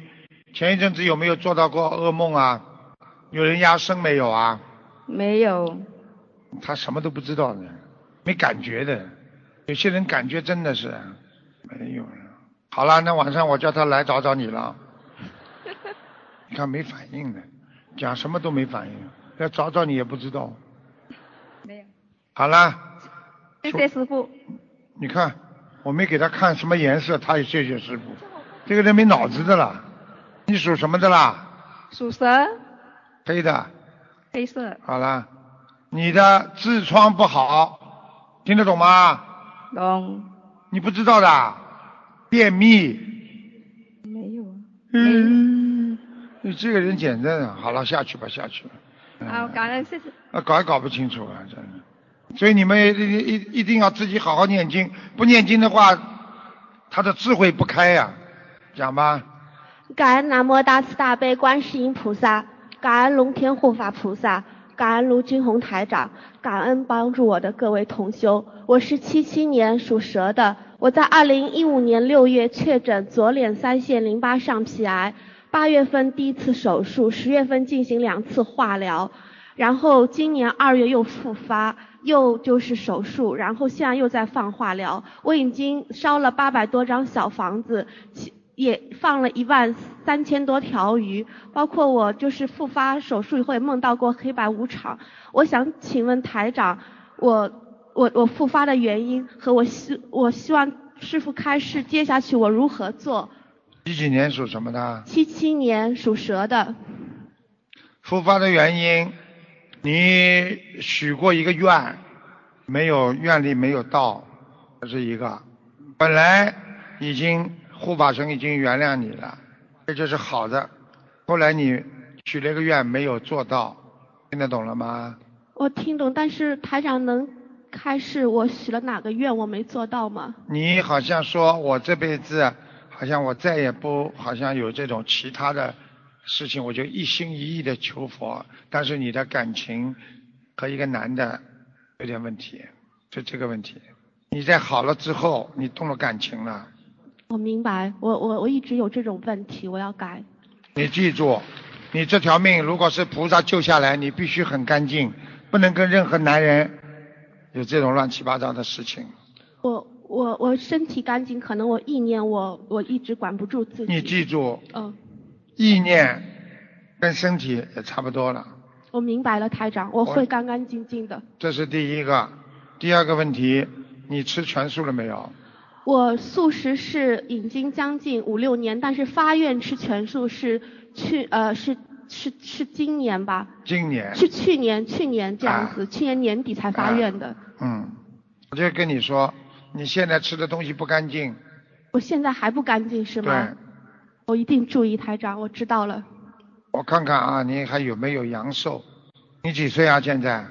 Speaker 1: 前一阵子有没有做到过噩梦啊？有人压身没有啊？
Speaker 9: 没有。
Speaker 1: 他什么都不知道的，没感觉的。有些人感觉真的是没有了。好了，那晚上我叫他来找找你了。你看没反应的，讲什么都没反应，要找找你也不知道。
Speaker 9: 没有。
Speaker 1: 好了。
Speaker 9: 谢谢师傅。
Speaker 1: 你看，我没给他看什么颜色，他也谢谢师傅。这个人没脑子的啦。你属什么的啦？
Speaker 9: 属蛇。
Speaker 1: 黑的。
Speaker 9: 黑色。
Speaker 1: 好了，你的痔疮不好，听得懂吗？
Speaker 9: 懂。
Speaker 1: 你不知道的，便秘。
Speaker 9: 没有。
Speaker 1: 嗯。你这个人简单啊，好了，下去吧，下去吧。
Speaker 9: 好，感恩谢谢。
Speaker 1: 啊，搞也搞不清楚啊，真的。所以你们一一一定要自己好好念经，不念经的话，他的智慧不开呀。讲吧。
Speaker 12: 感恩南无大慈大悲观世音菩萨，感恩龙天护法菩萨。感恩卢军红台长，感恩帮助我的各位同修。我是七七年属蛇的，我在二零一五年六月确诊左脸腮腺淋巴上皮癌，八月份第一次手术，十月份进行两次化疗，然后今年二月又复发，又就是手术，然后现在又在放化疗。我已经烧了八百多张小房子。也放了一万三千多条鱼，包括我就是复发手术以后也梦到过黑白无常。我想请问台长，我我我复发的原因和我希我希望师傅开示接下去我如何做。
Speaker 1: 几几年属什么的？
Speaker 12: 七七年属蛇的。
Speaker 1: 复发的原因，你许过一个愿，没有愿力没有到，这是一个。本来已经护法神已经原谅你了，这就是好的。后来你许了个愿没有做到，听得懂了吗？
Speaker 12: 我听懂，但是台长能开示我许了哪个愿我没做到吗？
Speaker 1: 你好像说我这辈子好像我再也不好像有这种其他的事情，我就一心一意的求佛，但是你的感情和一个男的有点问题，就这个问题。你在好了之后，你动了感情了。
Speaker 12: 我明白，我我我一直有这种问题，我要改。
Speaker 1: 你记住，你这条命如果是菩萨救下来，你必须很干净，不能跟任何男人有这种乱七八糟的事情。
Speaker 12: 我我我身体干净，可能我意念我我一直管不住自己。
Speaker 1: 你记住。
Speaker 12: 嗯。
Speaker 1: 意念跟身体也差不多了。
Speaker 12: 我明白了，台长，我会干干净净的。
Speaker 1: 这是第一个，第二个问题。你吃全素了没有？
Speaker 12: 我素食是已经将近五六年，但是发愿吃全素是去呃是是是今年吧？
Speaker 1: 今年。
Speaker 12: 是去年去年这样子，去年年底才发愿的。
Speaker 1: 嗯，我就跟你说，你现在吃的东西不干净。
Speaker 12: 我现在还不干净是吗？
Speaker 1: 对。
Speaker 12: 我一定注意台长，我知道了。
Speaker 1: 我看看啊，你还有没有阳寿？你几岁啊？现在？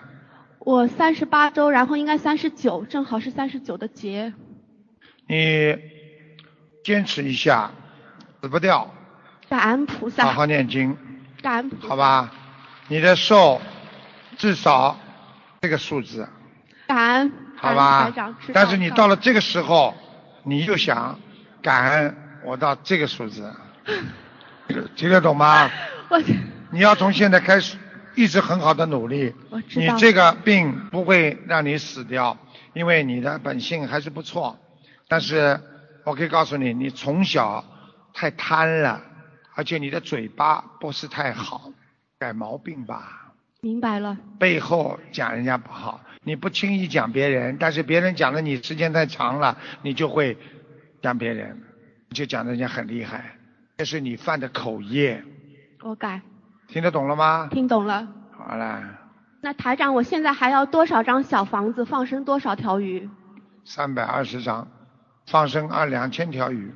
Speaker 12: 我三十八周，然后应该三十九，正好是三十九的节。
Speaker 1: 你坚持一下，死不掉。
Speaker 12: 感恩菩萨。
Speaker 1: 好好念经。
Speaker 12: 感恩菩萨。
Speaker 1: 好吧，你的寿至少这个数字。
Speaker 12: 感恩。
Speaker 1: 好吧。但是你到了这个时候，你就想感恩我到这个数字，听得懂吗？
Speaker 12: 我。
Speaker 1: 你要从现在开始。一直很好的努力，你这个病不会让你死掉，因为你的本性还是不错。但是我可以告诉你，你从小太贪了，而且你的嘴巴不是太好，改毛病吧。
Speaker 12: 明白了。
Speaker 1: 背后讲人家不好，你不轻易讲别人，但是别人讲了你时间太长了，你就会讲别人，就讲人家很厉害，这是你犯的口业。
Speaker 12: 我改。
Speaker 1: 听得懂了吗？
Speaker 12: 听懂了。
Speaker 1: 好了。
Speaker 12: 那台长，我现在还要多少张小房子放生多少条鱼？
Speaker 1: 三百二十张，放生二两千条鱼。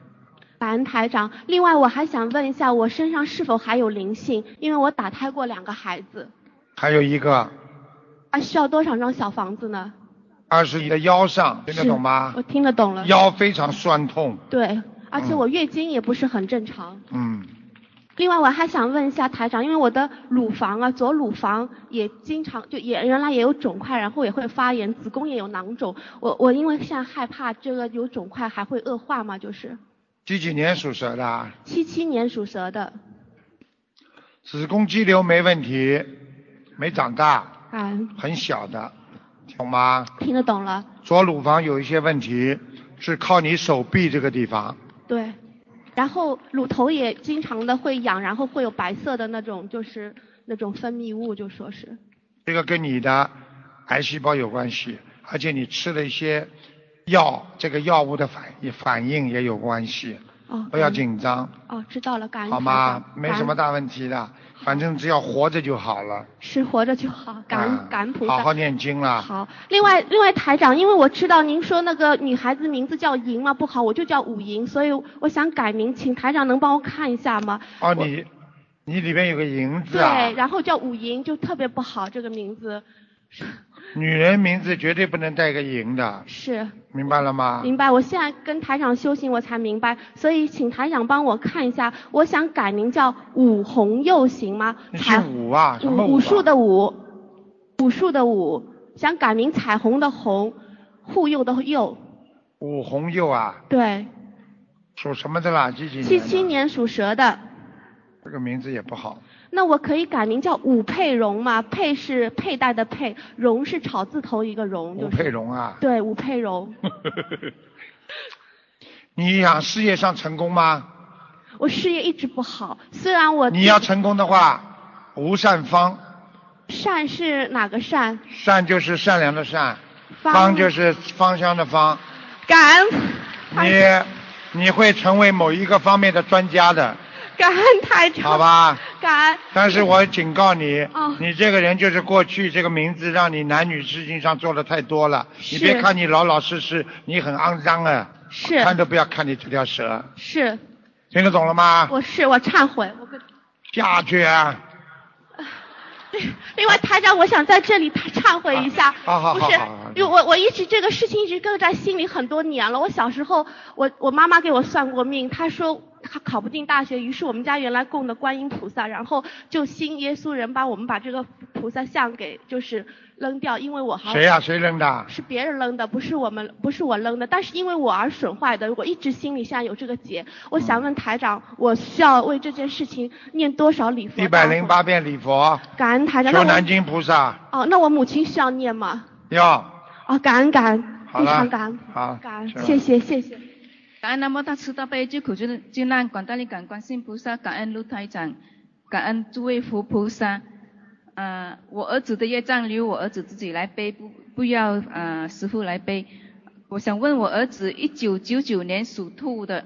Speaker 12: 白恩台长。另外，我还想问一下，我身上是否还有灵性？因为我打胎过两个孩子。
Speaker 1: 还有一个。
Speaker 12: 啊，需要多少张小房子呢？
Speaker 1: 二是你的腰上，听得懂吗？
Speaker 12: 我听得懂了。
Speaker 1: 腰非常酸痛。
Speaker 12: 对，而且我月经也不是很正常。
Speaker 1: 嗯。
Speaker 12: 另外我还想问一下台长，因为我的乳房啊，左乳房也经常就也原来也有肿块，然后也会发炎，子宫也有囊肿。我我因为现在害怕这个有肿块还会恶化嘛？就是。
Speaker 1: 几几年属蛇的？
Speaker 12: 七七年属蛇的。
Speaker 1: 子宫肌瘤没问题，没长大。
Speaker 12: 嗯。
Speaker 1: 很小的，懂吗？
Speaker 12: 听得懂了。
Speaker 1: 左乳房有一些问题，是靠你手臂这个地方。
Speaker 12: 对。然后乳头也经常的会痒，然后会有白色的那种，就是那种分泌物，就说是。
Speaker 1: 这个跟你的癌细胞有关系，而且你吃了一些药，这个药物的反应反应也有关系。
Speaker 12: 哦。
Speaker 1: 不要紧张。
Speaker 12: 哦，知道了，感恩。
Speaker 1: 好吗？没什么大问题的。反正只要活着就好了，
Speaker 12: 是活着就好，感恩感恩菩萨，
Speaker 1: 好好念经了。
Speaker 12: 好，另外另外台长，因为我知道您说那个女孩子名字叫莹嘛不好，我就叫武莹，所以我想改名，请台长能帮我看一下吗？
Speaker 1: 哦，你你里边有个莹字啊？
Speaker 12: 对，然后叫武莹就特别不好这个名字。
Speaker 1: 女人名字绝对不能带个莹的。
Speaker 12: 是。
Speaker 1: 明白了吗？
Speaker 12: 明白，我现在跟台长修行，我才明白，所以请台长帮我看一下，我想改名叫武红佑行吗？
Speaker 1: 你姓武啊？什么
Speaker 12: 武？武术的武，武术的武，想改名彩虹的红，护佑的佑。
Speaker 1: 武红佑啊？
Speaker 12: 对。
Speaker 1: 属什么的啦？几几年？
Speaker 12: 七七年属蛇的。
Speaker 1: 这个名字也不好。
Speaker 12: 那我可以改名叫武佩蓉吗？佩是佩戴的佩，蓉是草字头一个荣。
Speaker 1: 武佩蓉啊。
Speaker 12: 对，武佩蓉。
Speaker 1: 你想事业上成功吗？
Speaker 12: 我事业一直不好，虽然我。
Speaker 1: 你要成功的话，吴善方。
Speaker 12: 善是哪个善？
Speaker 1: 善就是善良的善。方就是芳香的芳。
Speaker 12: 感恩。
Speaker 1: 你你会成为某一个方面的专家的。
Speaker 12: 感恩台长。
Speaker 1: 好吧。
Speaker 12: 感恩。
Speaker 1: 但是我警告你，
Speaker 12: 哦
Speaker 1: 你这个人就是过去这个名字让你男女事情上做的太多了。你别看你老老实实，你很肮脏啊。
Speaker 12: 是
Speaker 1: 看都不要看你这条蛇，
Speaker 12: 是，
Speaker 1: 听得懂了吗？
Speaker 12: 我是我忏悔。我跟
Speaker 1: 下去啊！
Speaker 12: 另外，台长，我想在这里忏悔一下，
Speaker 1: 好好
Speaker 12: 不是因为我我一直这个事情一直搁在心里很多年了。我小时候，我我妈妈给我算过命，她说她考不进大学，于是我们家原来供的观音菩萨，然后就新耶稣人把我们把这个菩萨像给就是扔掉，因为我好
Speaker 1: 谁呀、谁扔的？
Speaker 12: 是别人扔的，不是我们，不是我扔的，但是因为我而损坏的，我一直心里现在有这个结。我想问台长，我需要为这件事情念多少礼佛？
Speaker 1: 一百零。八遍礼佛，
Speaker 12: 感恩台长。
Speaker 1: 南京菩萨。
Speaker 12: 哦，那我母亲需要念吗？
Speaker 1: 要
Speaker 12: 哦，感恩感恩，非常感恩，
Speaker 1: 好，
Speaker 12: 感恩谢谢谢谢。
Speaker 13: 感恩南无大慈大悲救苦救救难广大灵感观世音菩萨，感恩卢台长，感恩诸位佛菩萨。呃，我儿子的业障由我儿子自己来背，不不要呃师傅来背。我想问我儿子，一九九九年属兔的，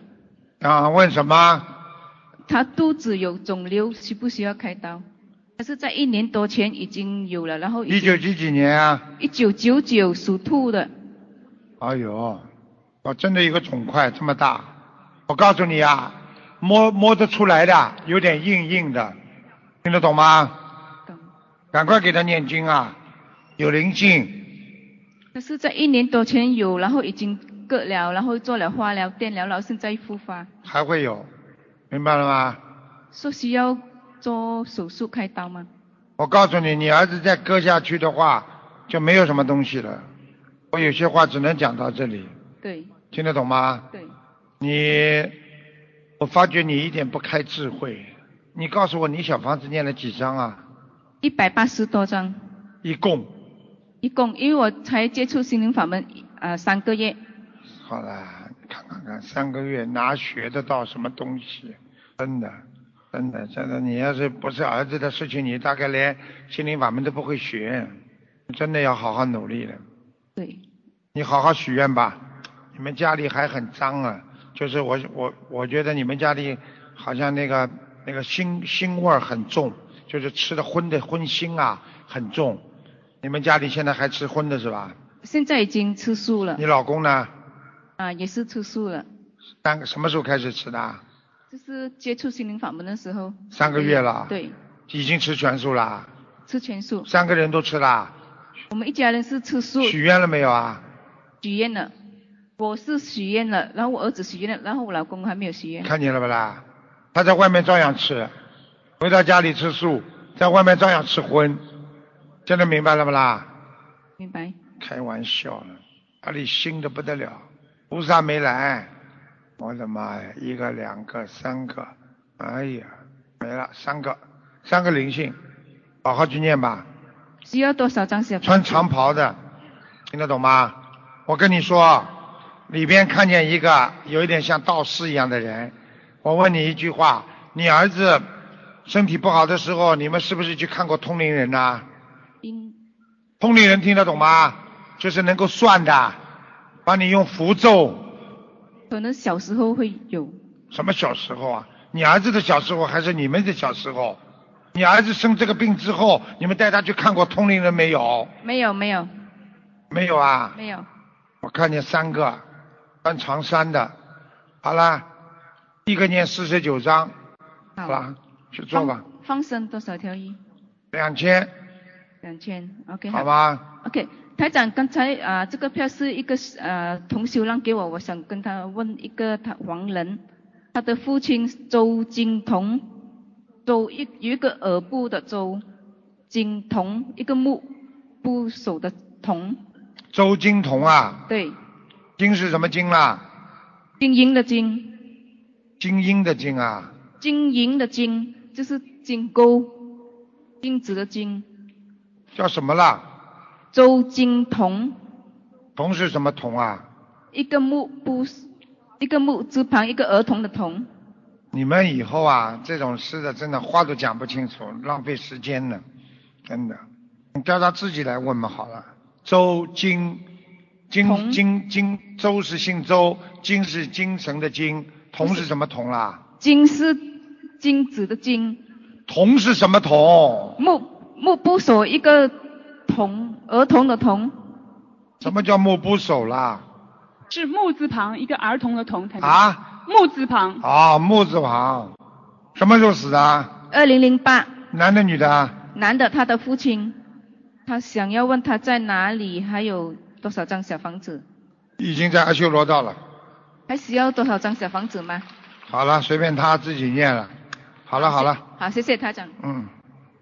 Speaker 1: 啊，问什么？
Speaker 13: 他肚子有肿瘤，需不需要开刀？他是在一年多前已经有了，然后
Speaker 1: 一九几几年啊？
Speaker 13: 一九九九属兔的，
Speaker 1: 哎呦，哦，真的一个肿块这么大，我告诉你啊，摸摸得出来的，有点硬硬的，听得懂吗？
Speaker 13: 懂。
Speaker 1: 赶快给他念经啊，有灵性，
Speaker 13: 可是在一年多前有，然后已经割了，然后做了化疗、电疗，然后现在复发，
Speaker 1: 还会有，明白了吗？
Speaker 13: 说需要做手术开刀吗？
Speaker 1: 我告诉你，你儿子再割下去的话，就没有什么东西了。我有些话只能讲到这里，
Speaker 13: 对
Speaker 1: 听得懂吗？
Speaker 13: 对，
Speaker 1: 你，我发觉你一点不开智慧。你告诉我，你小房子念了几张啊？
Speaker 13: 一百八十多张，
Speaker 1: 一共。
Speaker 13: 一共，因为我才接触心灵法门呃三个月，
Speaker 1: 好了，看看看，三个月哪学得到什么东西？真的，真的，真的，你要是不是儿子的事情，你大概连心灵法门都不会学。真的要好好努力了。
Speaker 13: 对，
Speaker 1: 你好好许愿吧。你们家里还很脏啊，就是我我我觉得你们家里好像那个那个腥腥味儿很重，就是吃的荤的荤腥啊很重。你们家里现在还吃荤的是吧？
Speaker 13: 现在已经吃素了
Speaker 1: 你老公呢？
Speaker 13: 啊，也是吃素了，
Speaker 1: 三个什么时候开始吃的？
Speaker 13: 就是接触心灵法门的时候，
Speaker 1: 三个月了。
Speaker 13: 对，
Speaker 1: 已经吃全素了，
Speaker 13: 吃全素，
Speaker 1: 三个人都吃了。
Speaker 13: 我们一家人是吃素，
Speaker 1: 许愿了没有啊？
Speaker 13: 许愿了，我是许愿了，然后我儿子许愿了，然后我老公还没有许愿。
Speaker 1: 看见了不啦？他在外面照样吃，回到家里吃素，在外面照样吃荤，现在明白了不啦？
Speaker 13: 明白。
Speaker 1: 开玩笑呢，阿里新的不得了，菩萨没来，我的妈呀，一个两个三个，哎呀，没了三个，三个灵性，好好去念吧。
Speaker 13: 需要多少张小？
Speaker 1: 穿长袍的，听得懂吗？我跟你说，里边看见一个有一点像道士一样的人。我问你一句话：你儿子身体不好的时候，你们是不是去看过通灵人呐、
Speaker 13: 应
Speaker 1: 通灵人听得懂吗？就是能够算的，帮你用符咒。
Speaker 13: 可能小时候会有，
Speaker 1: 什么小时候啊？你儿子的小时候还是你们的小时候？你儿子生这个病之后，你们带他去看过通灵人没有？
Speaker 13: 没有没有
Speaker 1: 没有啊？
Speaker 13: 没有，
Speaker 1: 我看见三个穿长衫的，好了，一个念四十九章，好。了，去做吧，
Speaker 13: 放生多少条鱼？
Speaker 1: 两千，
Speaker 13: 两千，OK
Speaker 1: 好。吧
Speaker 13: ？OK，台长，刚才啊、这个票是一个呃同修让给我，我想跟他问一个他黄人，他的父亲周金童，周一有一个耳部的周，金童一个木部首的童，
Speaker 1: 周金童啊，
Speaker 13: 对，
Speaker 1: 金是什么金啦？
Speaker 13: 金银的金，
Speaker 1: 金英的金啊，
Speaker 13: 金银的金就是金钩，金子的金，
Speaker 1: 叫什么啦？
Speaker 13: 周金童，
Speaker 1: 童是什么童啊？
Speaker 13: 一个木部，一个木字旁一个儿童的童。
Speaker 1: 你们以后啊，这种事的真的话都讲不清楚，浪费时间呢，真的。你叫他自己来问嘛好了。周金金金金周是姓周，金是精神的金，铜是什么铜啦？
Speaker 13: 金是金子的金。
Speaker 1: 铜是什么铜？
Speaker 13: 木木部首一个童，儿童的童。
Speaker 1: 什么叫木部首啦？
Speaker 14: 是木字旁一个儿童的童。
Speaker 1: 啊？
Speaker 14: 木字旁。
Speaker 1: 啊，木字旁。什么时候死的？
Speaker 13: 二零零八。
Speaker 1: 男的女的？
Speaker 13: 男的，他的父亲。他想要问他在哪里，还有。多少张小房子？
Speaker 1: 已经在阿修罗道了。
Speaker 13: 还需要多少张小房子吗？
Speaker 1: 好了，随便他自己念了。好了好了。
Speaker 13: 好，谢谢台长。
Speaker 1: 嗯。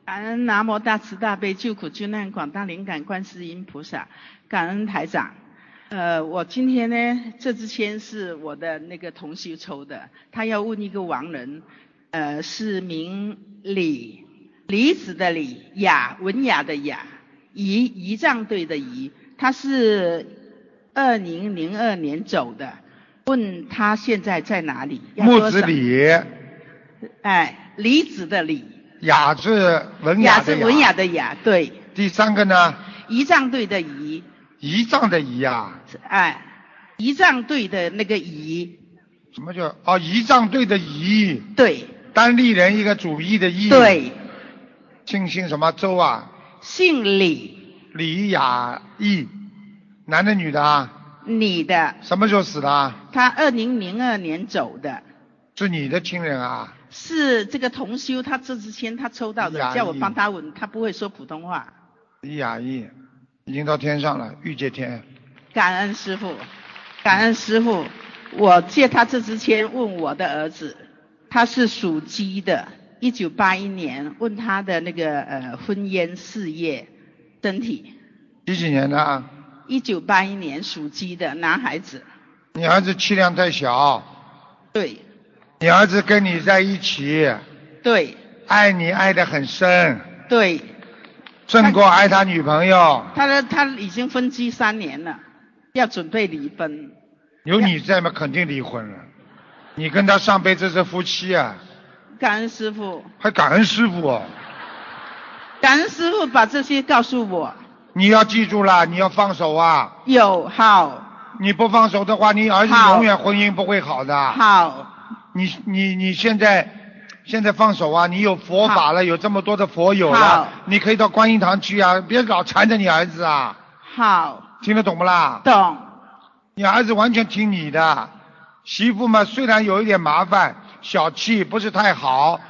Speaker 15: 感恩南无大慈大悲救苦救难广大灵感观世音菩萨，感恩台长。呃，我今天呢，这支签是我的那个同修抽的，他要问一个亡人，呃，是名李，李子的李，雅文雅的雅，仪仪仗队的仪。他是二零零二年走的，问他现在在哪里？
Speaker 1: 木子李，
Speaker 15: 哎，李子的李，
Speaker 1: 雅是文雅的
Speaker 15: 雅，是文雅的雅，对。
Speaker 1: 第三个呢？
Speaker 15: 仪仗队的仪。
Speaker 1: 仪仗的仪啊？
Speaker 15: 哎，仪仗队的那个仪。
Speaker 1: 什么叫哦？仪仗队的仪。
Speaker 15: 对。
Speaker 1: 单立人一个主义的义。
Speaker 15: 对。
Speaker 1: 姓姓什么周啊？
Speaker 15: 姓李。
Speaker 1: 李雅义，男的女的啊？
Speaker 15: 女的。
Speaker 1: 什么时候死的？
Speaker 15: 他二零零二年走的。
Speaker 1: 是你的亲人啊？
Speaker 15: 是这个同修，他这支签他抽到的，叫我帮他问，他不会说普通话。
Speaker 1: 李雅义已经到天上了，玉界天。
Speaker 15: 感恩师傅，感恩师傅，我借他这支签问我的儿子，他是属鸡的，一九八一年，问他的那个呃婚姻事业。身体
Speaker 1: 几几年的？
Speaker 15: 一九八一年属鸡的男孩子。
Speaker 1: 你儿子气量太小。
Speaker 15: 对。
Speaker 1: 你儿子跟你在一起。
Speaker 15: 对。
Speaker 1: 爱你爱得很深。
Speaker 15: 对。
Speaker 1: 胜过爱他女朋友。
Speaker 15: 他的他已经分居三年了，要准备离婚。
Speaker 1: 有你在嘛，肯定离婚了。你跟他上辈子是夫妻啊。
Speaker 15: 感恩师傅。
Speaker 1: 还感恩师傅。
Speaker 15: 感恩师傅把这些告诉我。
Speaker 1: 你要记住了，你要放手啊。
Speaker 15: 有好。
Speaker 1: 你不放手的话，你儿子永远婚姻不会好的。
Speaker 15: 好。
Speaker 1: 你你你现在现在放手啊！你有佛法了，有这么多的佛友了，你可以到观音堂去啊！别老缠着你儿子啊。
Speaker 15: 好。
Speaker 1: 听得懂不啦？
Speaker 15: 懂。
Speaker 1: 你儿子完全听你的。媳妇嘛，虽然有一点麻烦，小气，不是太好，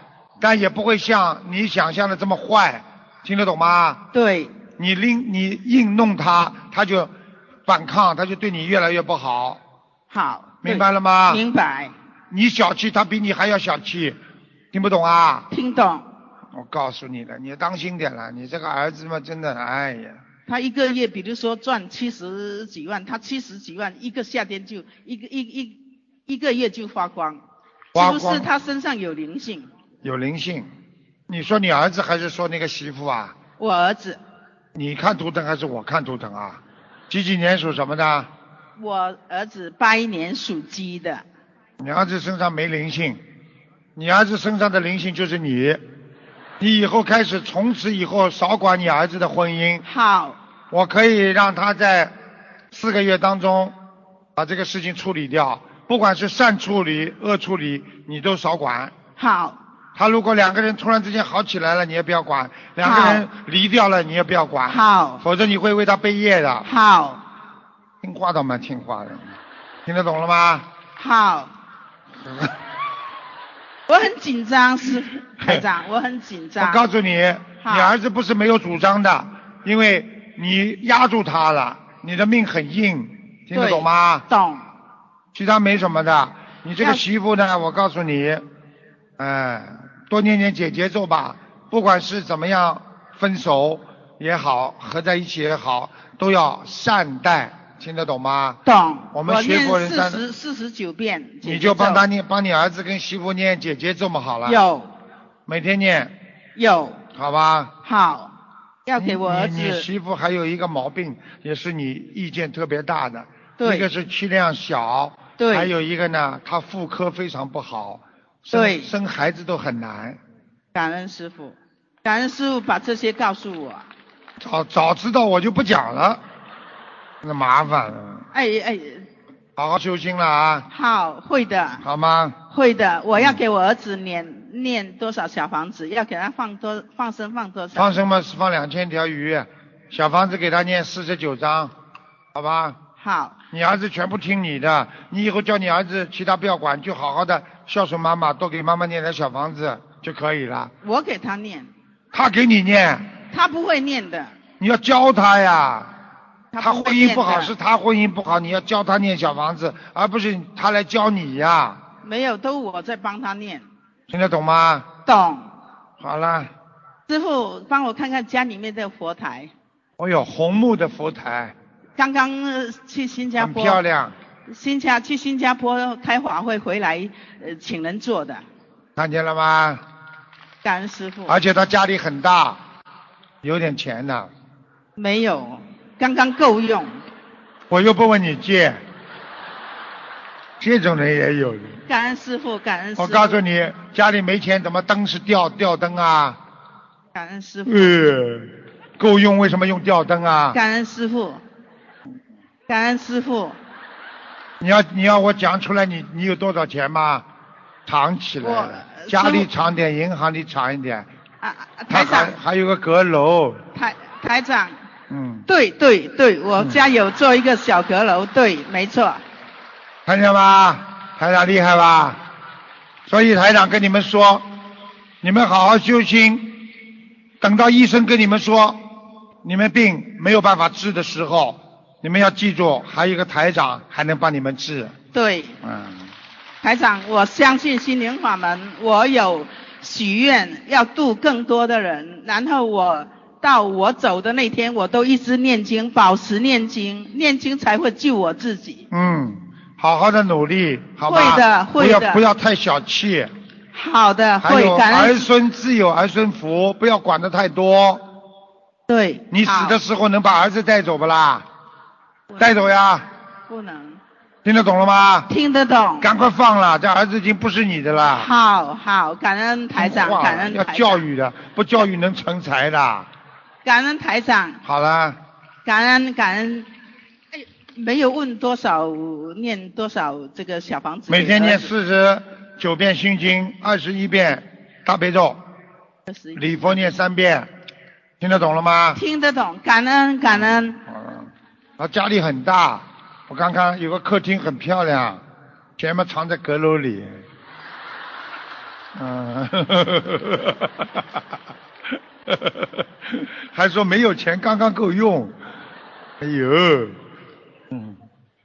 Speaker 1: 但也不会像你想象的这么坏。听得懂吗？
Speaker 15: 对。
Speaker 1: 你拎你硬弄他，他就反抗，他就对你越来越不好。
Speaker 15: 好。
Speaker 1: 明白了吗？
Speaker 15: 明白。
Speaker 1: 你小气，他比你还要小气，听不懂啊？
Speaker 15: 听懂。
Speaker 1: 我告诉你了，你当心点了，你这个儿子嘛，真的，哎呀。
Speaker 15: 他一个月，比如说赚七十几万，他七十几万，一个夏天就一个一一一个月就花光。
Speaker 1: 花光。
Speaker 15: 是不是他身上有灵性？
Speaker 1: 有灵性。你说你儿子还是说那个媳妇啊？
Speaker 15: 我儿子。
Speaker 1: 你看图腾还是我看图腾啊？几几年属什么的？
Speaker 15: 我儿子八一年属鸡的。
Speaker 1: 你儿子身上没灵性，你儿子身上的灵性就是你。你以后开始，从此以后少管你儿子的婚姻。
Speaker 15: 好。
Speaker 1: 我可以让他在四个月当中把这个事情处理掉，不管是善处理、恶处理，你都少管。
Speaker 15: 好。
Speaker 1: 他如果两个人突然之间好起来了，你也不要管；两个人离掉了，你也不要管。
Speaker 15: 好。
Speaker 1: 否则你会为他背业的。
Speaker 15: 好。
Speaker 1: 听话倒蛮听话的，听得懂了吗？
Speaker 15: 好。我很紧张，是台长，我很紧张。
Speaker 1: 我告诉你，你儿子不是没有主张的，因为你压住他了，你的命很硬，听得懂吗？
Speaker 15: 懂。
Speaker 1: 其他没什么的，你这个媳妇呢，我告诉你，哎。多念念解结咒吧，不管是怎么样分手也好，合在一起也好，都要善待，听得懂吗？
Speaker 15: 懂。
Speaker 1: 我们学佛人
Speaker 15: 四十四十九遍。
Speaker 1: 你就帮他念，帮你儿子跟媳妇念姐姐咒嘛，好了。
Speaker 15: 有。
Speaker 1: 每天念。
Speaker 15: 有。
Speaker 1: 好吧。
Speaker 15: 好。要给我儿子。
Speaker 1: 你媳妇还有一个毛病，也是你意见特别大的。
Speaker 15: 对。
Speaker 1: 一个是气量小。
Speaker 15: 对。
Speaker 1: 还有一个呢，她妇科非常不好。
Speaker 15: 对，
Speaker 1: 生孩子都很难。
Speaker 15: 感恩师傅，感恩师傅把这些告诉我。
Speaker 1: 早早知道我就不讲了。那麻烦了。
Speaker 15: 哎哎，
Speaker 1: 好好修心了啊，
Speaker 15: 好，会的，
Speaker 1: 好吗？
Speaker 15: 会的。我要给我儿子念念多少小房子？要给他放多放生放多少？
Speaker 1: 放生嘛是放两千条鱼，小房子给他念四十九章，好吧？
Speaker 15: 好，
Speaker 1: 你儿子全部听你的，你以后叫你儿子其他不要管，就好好的孝顺妈妈，多给妈妈念点小房子就可以了。
Speaker 15: 我给他念，
Speaker 1: 他给你念，
Speaker 15: 他不会念的。
Speaker 1: 你要教他呀。他婚姻不好是他婚姻不好，你要教他念小房子，而不是他来教你呀。
Speaker 15: 没有，都我在帮他念。
Speaker 1: 听得懂吗？
Speaker 15: 懂。
Speaker 1: 好了，
Speaker 15: 师傅，帮我看看家里面的佛台。
Speaker 1: 我有红木的佛台，
Speaker 15: 刚刚呃去新加
Speaker 1: 很
Speaker 15: 坡，
Speaker 1: 漂亮，
Speaker 15: 新加去新加坡开法会回来，呃，请人做的，
Speaker 1: 看见了吗？
Speaker 15: 感恩师傅。
Speaker 1: 而且他家里很大，有点钱的，
Speaker 15: 没有，刚刚够用。
Speaker 1: 我又不问你借，这种人也有。
Speaker 15: 感恩师傅，感恩师傅。
Speaker 1: 我告诉你，家里没钱，怎么灯是吊吊灯啊？
Speaker 15: 感恩师傅。
Speaker 1: 呃，够用，为什么用吊灯啊？
Speaker 15: 感恩师傅，感恩师傅。
Speaker 1: 你要你要我讲出来，你你有多少钱吗？藏起来了，家里藏点，银行里藏一点。
Speaker 15: 啊
Speaker 1: 他还还有个阁楼，
Speaker 15: 台台长，
Speaker 1: 嗯，
Speaker 15: 对对对，我家有做一个小阁楼，对，没错。
Speaker 1: 看见吗？台长厉害吧？所以台长跟你们说，你们好好修心，等到医生跟你们说你们病没有办法治的时候，你们要记住，还有一个台长还能帮你们治。
Speaker 15: 对，
Speaker 1: 嗯，
Speaker 15: 台长，我相信心灵法门，我有许愿要度更多的人，然后我到我走的那天，我都一直念经，保持念经，念经才会救我自己。
Speaker 1: 嗯，好好的努力，好吧？
Speaker 15: 会的会的
Speaker 1: 不要不要太小气。
Speaker 15: 好的，会感恩。
Speaker 1: 儿孙自有儿孙福，不要管得太多。
Speaker 15: 对。
Speaker 1: 你死的时候能把儿子带走不啦？带走呀，
Speaker 15: 不能。
Speaker 1: 听得懂了吗？
Speaker 15: 听得懂。
Speaker 1: 赶快放了，这儿子已经不是你的了。
Speaker 15: 好好，感恩台长，感恩台长，
Speaker 1: 教育的，不教育能成才的。
Speaker 15: 感恩台长，
Speaker 1: 好了，
Speaker 15: 感恩感恩。哎，没有问多少念多少这个小房子。
Speaker 1: 每天念四十九遍心经，二十一遍大悲咒，礼佛念三遍，听得懂了吗？
Speaker 15: 听得懂，感恩感恩。
Speaker 1: 他家里很大，我刚刚有个客厅很漂亮，钱嘛藏在阁楼里。嗯，还说没有钱，刚刚够用。哎呦，嗯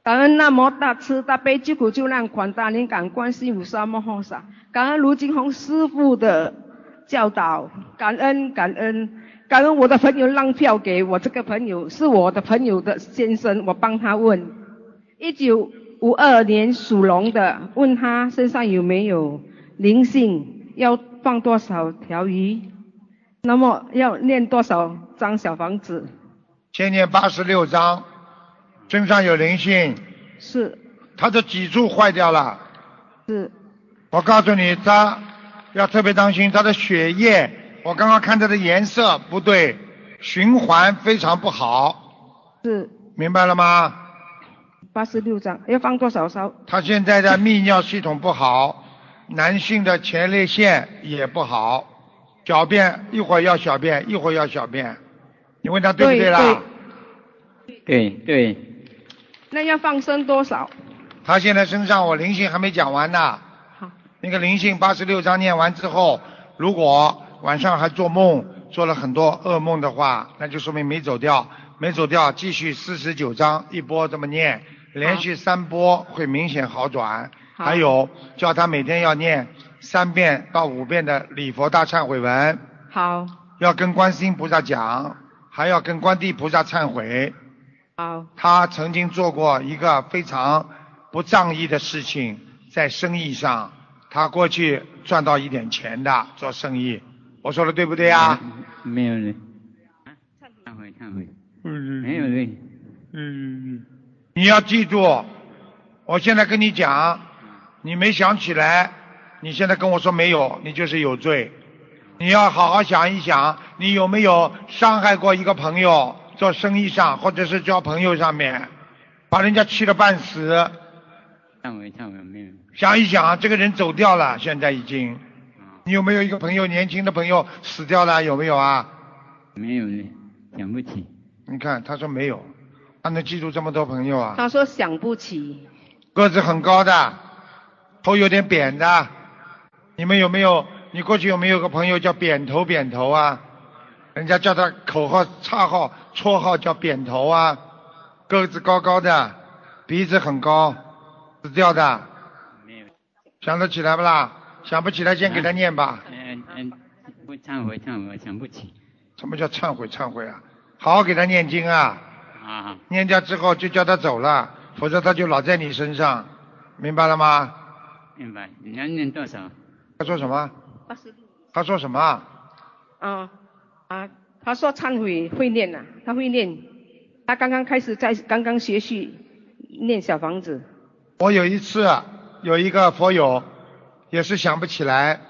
Speaker 16: 感恩那么大慈大悲救苦救难广大灵感观世音菩萨摩诃萨，感恩卢金红师傅的教导，感恩感恩感恩我的朋友让票给我这个朋友，是我的朋友的先生，我帮他问，一九五二年属龙的，问他身上有没有灵性，要放多少条鱼，那么要念多少张小房子？
Speaker 1: 先念八十六章，身上有灵性。
Speaker 16: 是。
Speaker 1: 他的脊柱坏掉了。
Speaker 16: 是。
Speaker 1: 我告诉你，他要特别当心他的血液。我刚刚看他的颜色不对，循环非常不好。
Speaker 16: 是。
Speaker 1: 明白了吗？
Speaker 16: 八十六张，要放多少烧？
Speaker 1: 他现在的泌尿系统不好，男性的前列腺也不好，小便一会儿要小便，一会儿要小便。你问他对不对啦？
Speaker 16: 对对。那要放生多少？
Speaker 1: 他现在身上我灵性还没讲完呢。
Speaker 16: 好。
Speaker 1: 那个灵性八十六章念完之后，如果晚上还做梦，做了很多噩梦的话，那就说明没走掉，没走掉，继续四十九章一波这么念，连续三波会明显好转。
Speaker 16: 好。
Speaker 1: 还有叫他每天要念三遍到五遍的礼佛大忏悔文，
Speaker 16: 好，
Speaker 1: 要跟观世音菩萨讲，还要跟观地菩萨忏悔。
Speaker 16: 好，
Speaker 1: 他曾经做过一个非常不仗义的事情，在生意上，他过去赚到一点钱的做生意，我说的对不对啊？
Speaker 17: 没有人。忏悔忏悔。嗯没有人。
Speaker 1: 嗯，你要记住，我现在跟你讲，你没想起来，你现在跟我说没有，你就是有罪。你要好好想一想，你有没有伤害过一个朋友，做生意上，或者是交朋友上面，把人家气得半死。
Speaker 17: 忏悔忏悔，没有。
Speaker 1: 想一想，这个人走掉了，现在已经。你有没有一个朋友，年轻的朋友死掉了？有没有啊？
Speaker 17: 没有呢，想不起。
Speaker 1: 你看，他说没有，他能记住这么多朋友啊？
Speaker 16: 他说想不起。
Speaker 1: 个子很高的，头有点扁的。你们有没有？你过去有没有个朋友叫扁头扁头啊？人家叫他口号、绰号、绰号叫扁头啊。个子高高的，鼻子很高，死掉的。
Speaker 17: 没有。
Speaker 1: 想得起来不啦？想不起来，先给他念吧。
Speaker 17: 嗯嗯，不忏悔忏悔，想不起。
Speaker 1: 什么叫忏悔忏悔啊？好好给他念经啊！
Speaker 17: 啊。
Speaker 1: 念掉之后就叫他走了，否则他就老在你身上，明白了吗？
Speaker 17: 明白。你要念多少？
Speaker 1: 他说什么？
Speaker 16: 八十六。
Speaker 1: 他说什么？
Speaker 16: 啊啊，他说忏悔会念呐、他会念。他刚刚开始在刚刚学习念小房子。
Speaker 1: 我有一次有一个佛友，也是想不起来，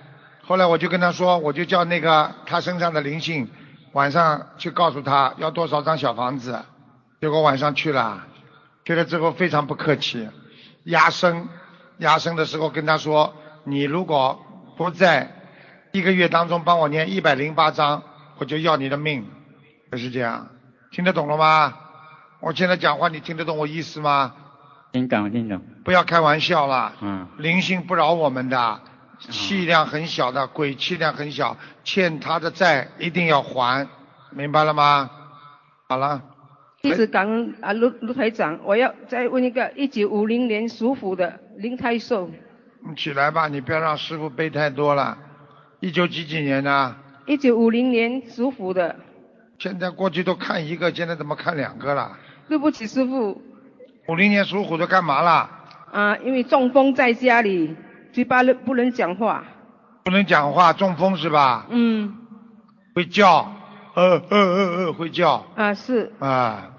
Speaker 1: 后来我就跟他说，我就叫那个他身上的灵性晚上去告诉他要多少张小房子，结果晚上去了，去了之后非常不客气，压声，压声的时候跟他说，你如果不在一个月当中帮我念一百零八章，我就要你的命，就是这样，听得懂了吗？我现在讲话你听得懂我意思吗？
Speaker 17: 听懂听懂。
Speaker 1: 不要开玩笑了，
Speaker 17: 嗯。
Speaker 1: 灵性不饶我们的，气量很小的鬼气量很小，欠他的债一定要还，明白了吗？好了，
Speaker 16: 弟子感恩啊，卢卢台长，我要再问一个，一九五零年属虎的林太寿，
Speaker 1: 你起来吧，你不要让师傅背太多了。一九几几年的？
Speaker 16: 一九五零年属虎的，
Speaker 1: 现在过去都看一个，现在怎么看两个了？
Speaker 16: 对不起师傅
Speaker 1: 五零年属虎的干嘛啦？
Speaker 16: 啊，因为中风在家里，嘴巴不能讲话。
Speaker 1: 不能讲话，中风是吧？
Speaker 16: 嗯。
Speaker 1: 会叫，呃呃呃呃，会叫。
Speaker 16: 啊，是。
Speaker 1: 啊，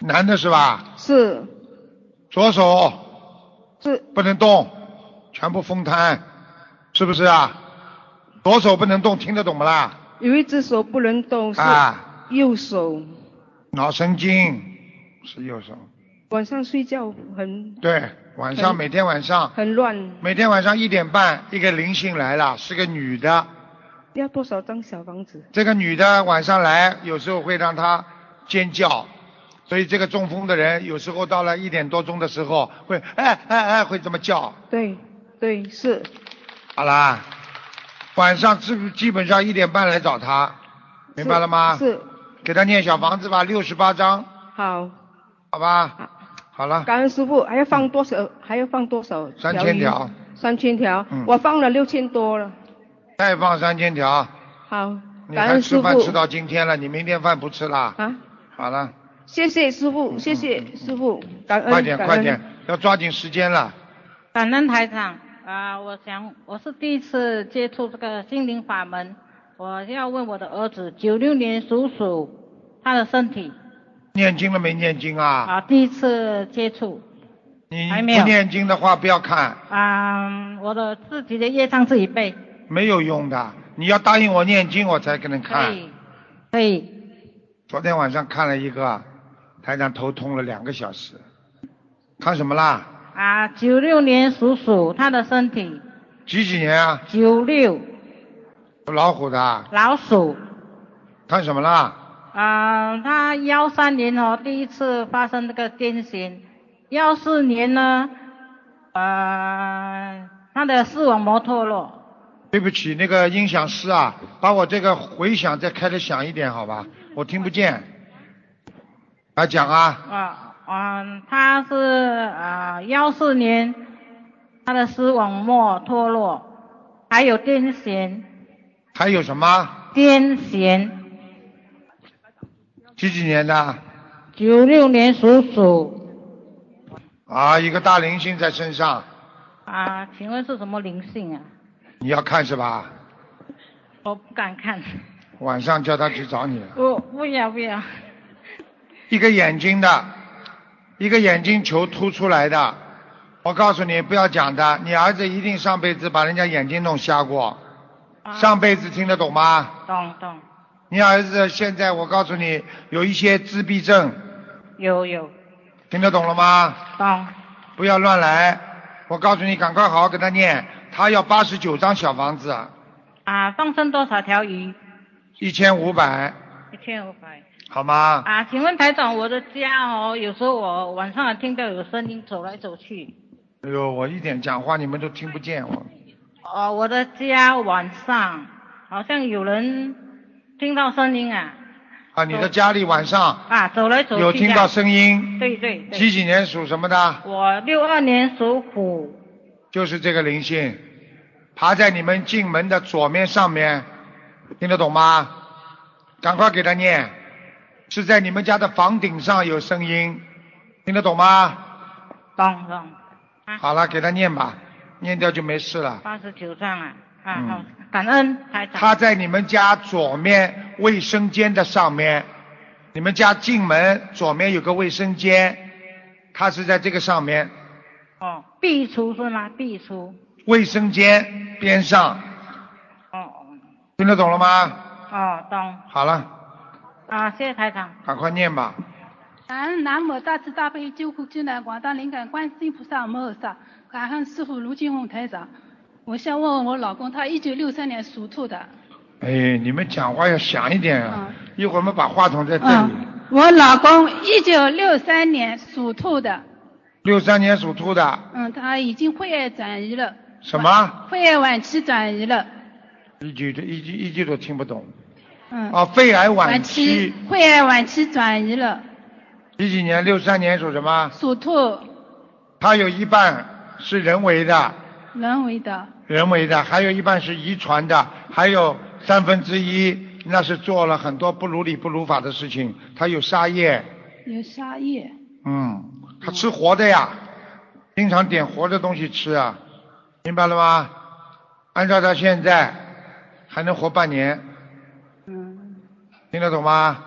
Speaker 1: 男的是吧？
Speaker 16: 是。
Speaker 1: 左手。
Speaker 16: 是。
Speaker 1: 不能动，全部风瘫，是不是啊？左手不能动，听得懂不啦？
Speaker 16: 有一只手不能动，是
Speaker 1: 啊
Speaker 16: 右手。
Speaker 1: 脑神经是右手。
Speaker 16: 晚上睡觉很
Speaker 1: 对，晚上每天晚上
Speaker 16: 很乱，
Speaker 1: 每天晚上一点半，一个灵性来了，是个女的。
Speaker 16: 要多少张小房子？
Speaker 1: 这个女的晚上来，有时候会让她尖叫，所以这个中风的人有时候到了一点多钟的时候会哎哎哎会这么叫。
Speaker 16: 对对是。
Speaker 1: 好啦，晚上基基本上一点半来找她，明白了吗？
Speaker 16: 是。
Speaker 1: 给她念小房子吧，六十八张，
Speaker 16: 好，
Speaker 1: 好吧？好了，
Speaker 16: 感恩师傅，还要放多少？还要放多少？
Speaker 1: 三千条。
Speaker 16: 三千条，
Speaker 1: 嗯
Speaker 16: 我放了六千多了。
Speaker 1: 再放三千条。
Speaker 16: 好，
Speaker 1: 你还
Speaker 16: 感恩师傅
Speaker 1: 吃饭吃。到今天了，你明天饭不吃了？
Speaker 16: 啊。
Speaker 1: 好了，
Speaker 16: 谢谢师傅，谢谢师傅，感恩。
Speaker 1: 快点
Speaker 16: 感恩
Speaker 1: 快点，要抓紧时间了。
Speaker 18: 感恩台长啊、我想我是第一次接触这个心灵法门，我要问我的儿子，九六年属鼠，他的身体
Speaker 1: 念经了没念经啊？
Speaker 18: 啊，第一次接触
Speaker 1: 你不念经的话，不要看，
Speaker 18: 啊、我的自己的业障自己背，
Speaker 1: 没有用的。你要答应我念经，我才给能看。
Speaker 18: 以可以
Speaker 1: 昨天晚上看了一个，台长头痛了两个小时。看什么啦？
Speaker 18: 啊，九六年属鼠，他的身体
Speaker 1: 几几年啊？
Speaker 18: 九六
Speaker 1: 属老虎的啊。
Speaker 18: 老鼠
Speaker 1: 看什么啦？
Speaker 18: 啊、他幺三年哦第一次发生这个癫痫，幺四年呢，呃，他的视网膜脱落。
Speaker 1: 对不起，那个音响师啊，把我这个回响再开的响一点，好吧？我听不见。来讲啊，
Speaker 18: 啊，嗯，他是啊幺四年，他的视网膜脱落，还有癫痫，
Speaker 1: 还有什么？
Speaker 18: 癫痫，
Speaker 1: 几几年的？
Speaker 18: 九六年属鼠
Speaker 1: 啊，一个大灵性在身上，
Speaker 18: 啊，请问是什么灵性啊？
Speaker 1: 你要看是吧？
Speaker 18: 我不敢看，
Speaker 1: 晚上叫他去找你了。
Speaker 18: 我不要不要，
Speaker 1: 一个眼睛的，一个眼睛球凸出来的。我告诉你，不要讲的，你儿子一定上辈子把人家眼睛弄瞎过。上辈子听得懂吗？
Speaker 18: 懂懂，
Speaker 1: 你儿子现在我告诉你有一些自闭症，
Speaker 18: 有有，
Speaker 1: 听得懂了吗？
Speaker 18: 懂。
Speaker 1: 不要乱来，我告诉你，赶快好好给他念，他要八十九张小房子，
Speaker 18: 啊，放生多少条鱼？
Speaker 1: 一千五百，
Speaker 18: 一千五百。
Speaker 1: 好吗？
Speaker 18: 啊，请问台长，我的家哦，有时候我晚上听到有声音走来走去。
Speaker 1: 哎呦，我一点讲话你们都听不见我。
Speaker 18: 哦，我的家晚上好像有人听到声音啊。
Speaker 1: 啊，你的家里晚上
Speaker 18: 啊，走来走去。
Speaker 1: 有听到声音？
Speaker 18: 对对对。
Speaker 1: 几几年属什么的？
Speaker 18: 我六二年属虎。
Speaker 1: 就是这个灵性，爬在你们进门的左面上面，听得懂吗？赶快给他念，是在你们家的房顶上有声音，听得懂吗？
Speaker 18: 懂懂。
Speaker 1: 好了，给他念吧，念掉就没事了。
Speaker 18: 八十九章啊，啊好，感恩台长。
Speaker 1: 他在你们家左面卫生间的上面，你们家进门左面有个卫生间，他是在这个上面。
Speaker 18: 哦，壁橱是吗？壁橱。
Speaker 1: 卫生间边上。
Speaker 18: 哦。
Speaker 1: 听得懂了吗？
Speaker 18: 哦，懂。
Speaker 1: 好了。
Speaker 18: 啊，谢谢台长。
Speaker 1: 赶快念吧。
Speaker 19: 感恩南无大慈大悲救苦救难广大灵感观世音菩萨摩诃萨，感恩师傅卢金红台长。我想问问我老公，他一九六三年属兔的。
Speaker 1: 哎，你们讲话要响一点啊！一会儿我们把话筒在这里。
Speaker 19: 我老公一九六三年属兔的。
Speaker 1: 六三年属兔的。
Speaker 19: 嗯，他已经肺癌转移了。
Speaker 1: 什么？
Speaker 19: 肺癌晚期转移了。
Speaker 1: 一句都一句一句都听不懂。
Speaker 19: 嗯。
Speaker 1: 啊，肺癌
Speaker 19: 晚
Speaker 1: 期。
Speaker 19: 肺癌晚期转移了。
Speaker 1: 几几年？六三年属什么？
Speaker 19: 属兔。
Speaker 1: 他有一半是人为的。
Speaker 19: 人为的。
Speaker 1: 人为的，还有一半是遗传的，还有三分之一那是做了很多不如理不如法的事情。他有杀业。
Speaker 19: 有杀业。
Speaker 1: 嗯，他吃活的呀，经常点活的东西吃啊，明白了吗？按照他现在还能活半年。
Speaker 19: 嗯。
Speaker 1: 听得懂吗？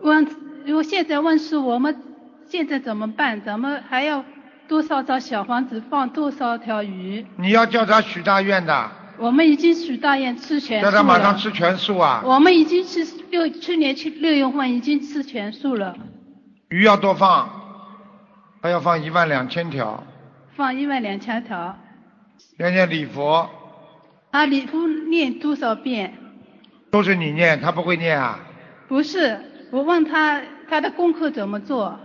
Speaker 19: 问。如果现在问是我们现在怎么办？咱们还要多少张小房子放多少条鱼？
Speaker 1: 你要叫他许大愿的。
Speaker 19: 我们已经许大愿吃全素了。
Speaker 1: 叫他马上吃全素啊！
Speaker 19: 我们已经是六去年去六月份已经吃全素了。
Speaker 1: 鱼要多放，还要放一万两千条。
Speaker 19: 放一万两千条。
Speaker 1: 念念礼佛。
Speaker 19: 啊，礼佛念多少遍？
Speaker 1: 都是你念，他不会念啊。
Speaker 19: 不是。我问他他的功课怎么做，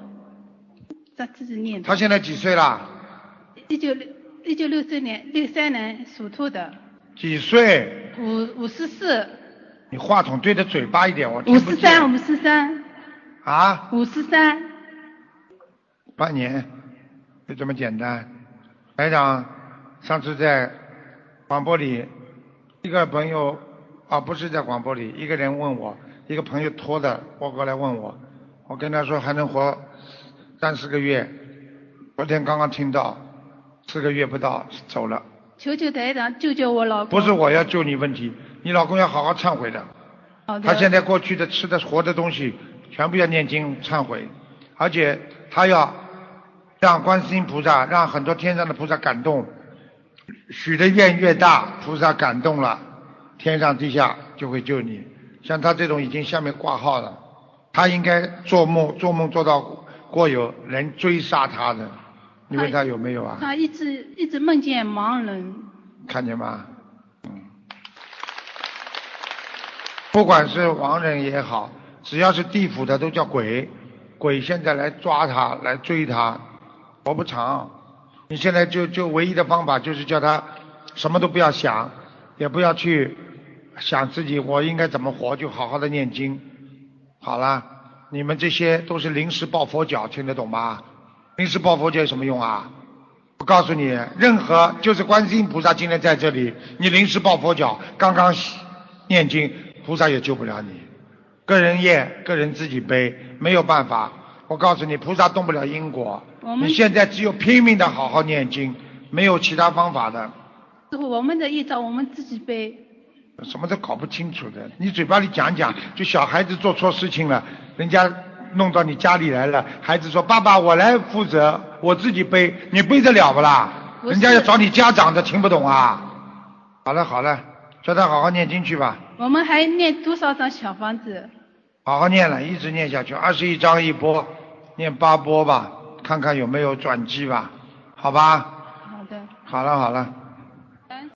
Speaker 19: 他自己念。
Speaker 1: 他现在几岁啦？
Speaker 19: 一九六一九六四年六三年属兔的。
Speaker 1: 几岁？
Speaker 19: 五五十四。
Speaker 1: 你话筒对着嘴巴一点，我
Speaker 19: 五十三，五十三。
Speaker 1: 啊？
Speaker 19: 五十三。
Speaker 1: 半年，就这么简单。台长上次在广播里，一个朋友啊，不是在广播里，一个人问我。一个朋友托的，我过来问我，我跟他说还能活三四个月，昨天刚刚听到，四个月不到走了。
Speaker 19: 求求台长救救我老
Speaker 1: 公！不是我要救你问题，你老公要好好忏悔的。
Speaker 19: 好的。
Speaker 1: 他现在过去的吃的活的东西，全部要念经忏悔，而且他要让观世音菩萨，让很多天上的菩萨感动，许的愿越大，菩萨感动了，天上地下就会救你。像他这种已经下面挂号了，他应该做梦做梦做到过有人追杀他的，你问他有没有啊？
Speaker 19: 他一直一直梦见盲人。
Speaker 1: 看见吗？嗯，不管是亡人也好，只要是地府的都叫鬼，鬼现在来抓他来追他，活不长。你现在就就唯一的方法就是叫他什么都不要想，也不要去。想自己我应该怎么活，就好好的念经。好了，你们这些都是临时抱佛脚，听得懂吗？临时抱佛脚有什么用啊？我告诉你，任何就是观世音菩萨今天在这里，你临时抱佛脚，刚刚念经，菩萨也救不了你。个人业，个人自己背，没有办法。我告诉你，菩萨动不了因果。你现在只有拼命的好好念经，没有其他方法的。
Speaker 19: 师傅，我们的业障我们自己背。
Speaker 1: 什么都搞不清楚的，你嘴巴里讲讲，就小孩子做错事情了，人家弄到你家里来了，孩子说爸爸我来负责，我自己背，你背得了不啦？人家要找你家长的，听不懂啊？好了好了，叫他好好念经去吧，
Speaker 19: 我们还念多少张小房子？
Speaker 1: 好好念了，一直念下去，二十一章一波，念八波吧，看看有没有转机吧，好吧？
Speaker 19: 好的。
Speaker 1: 好了好了。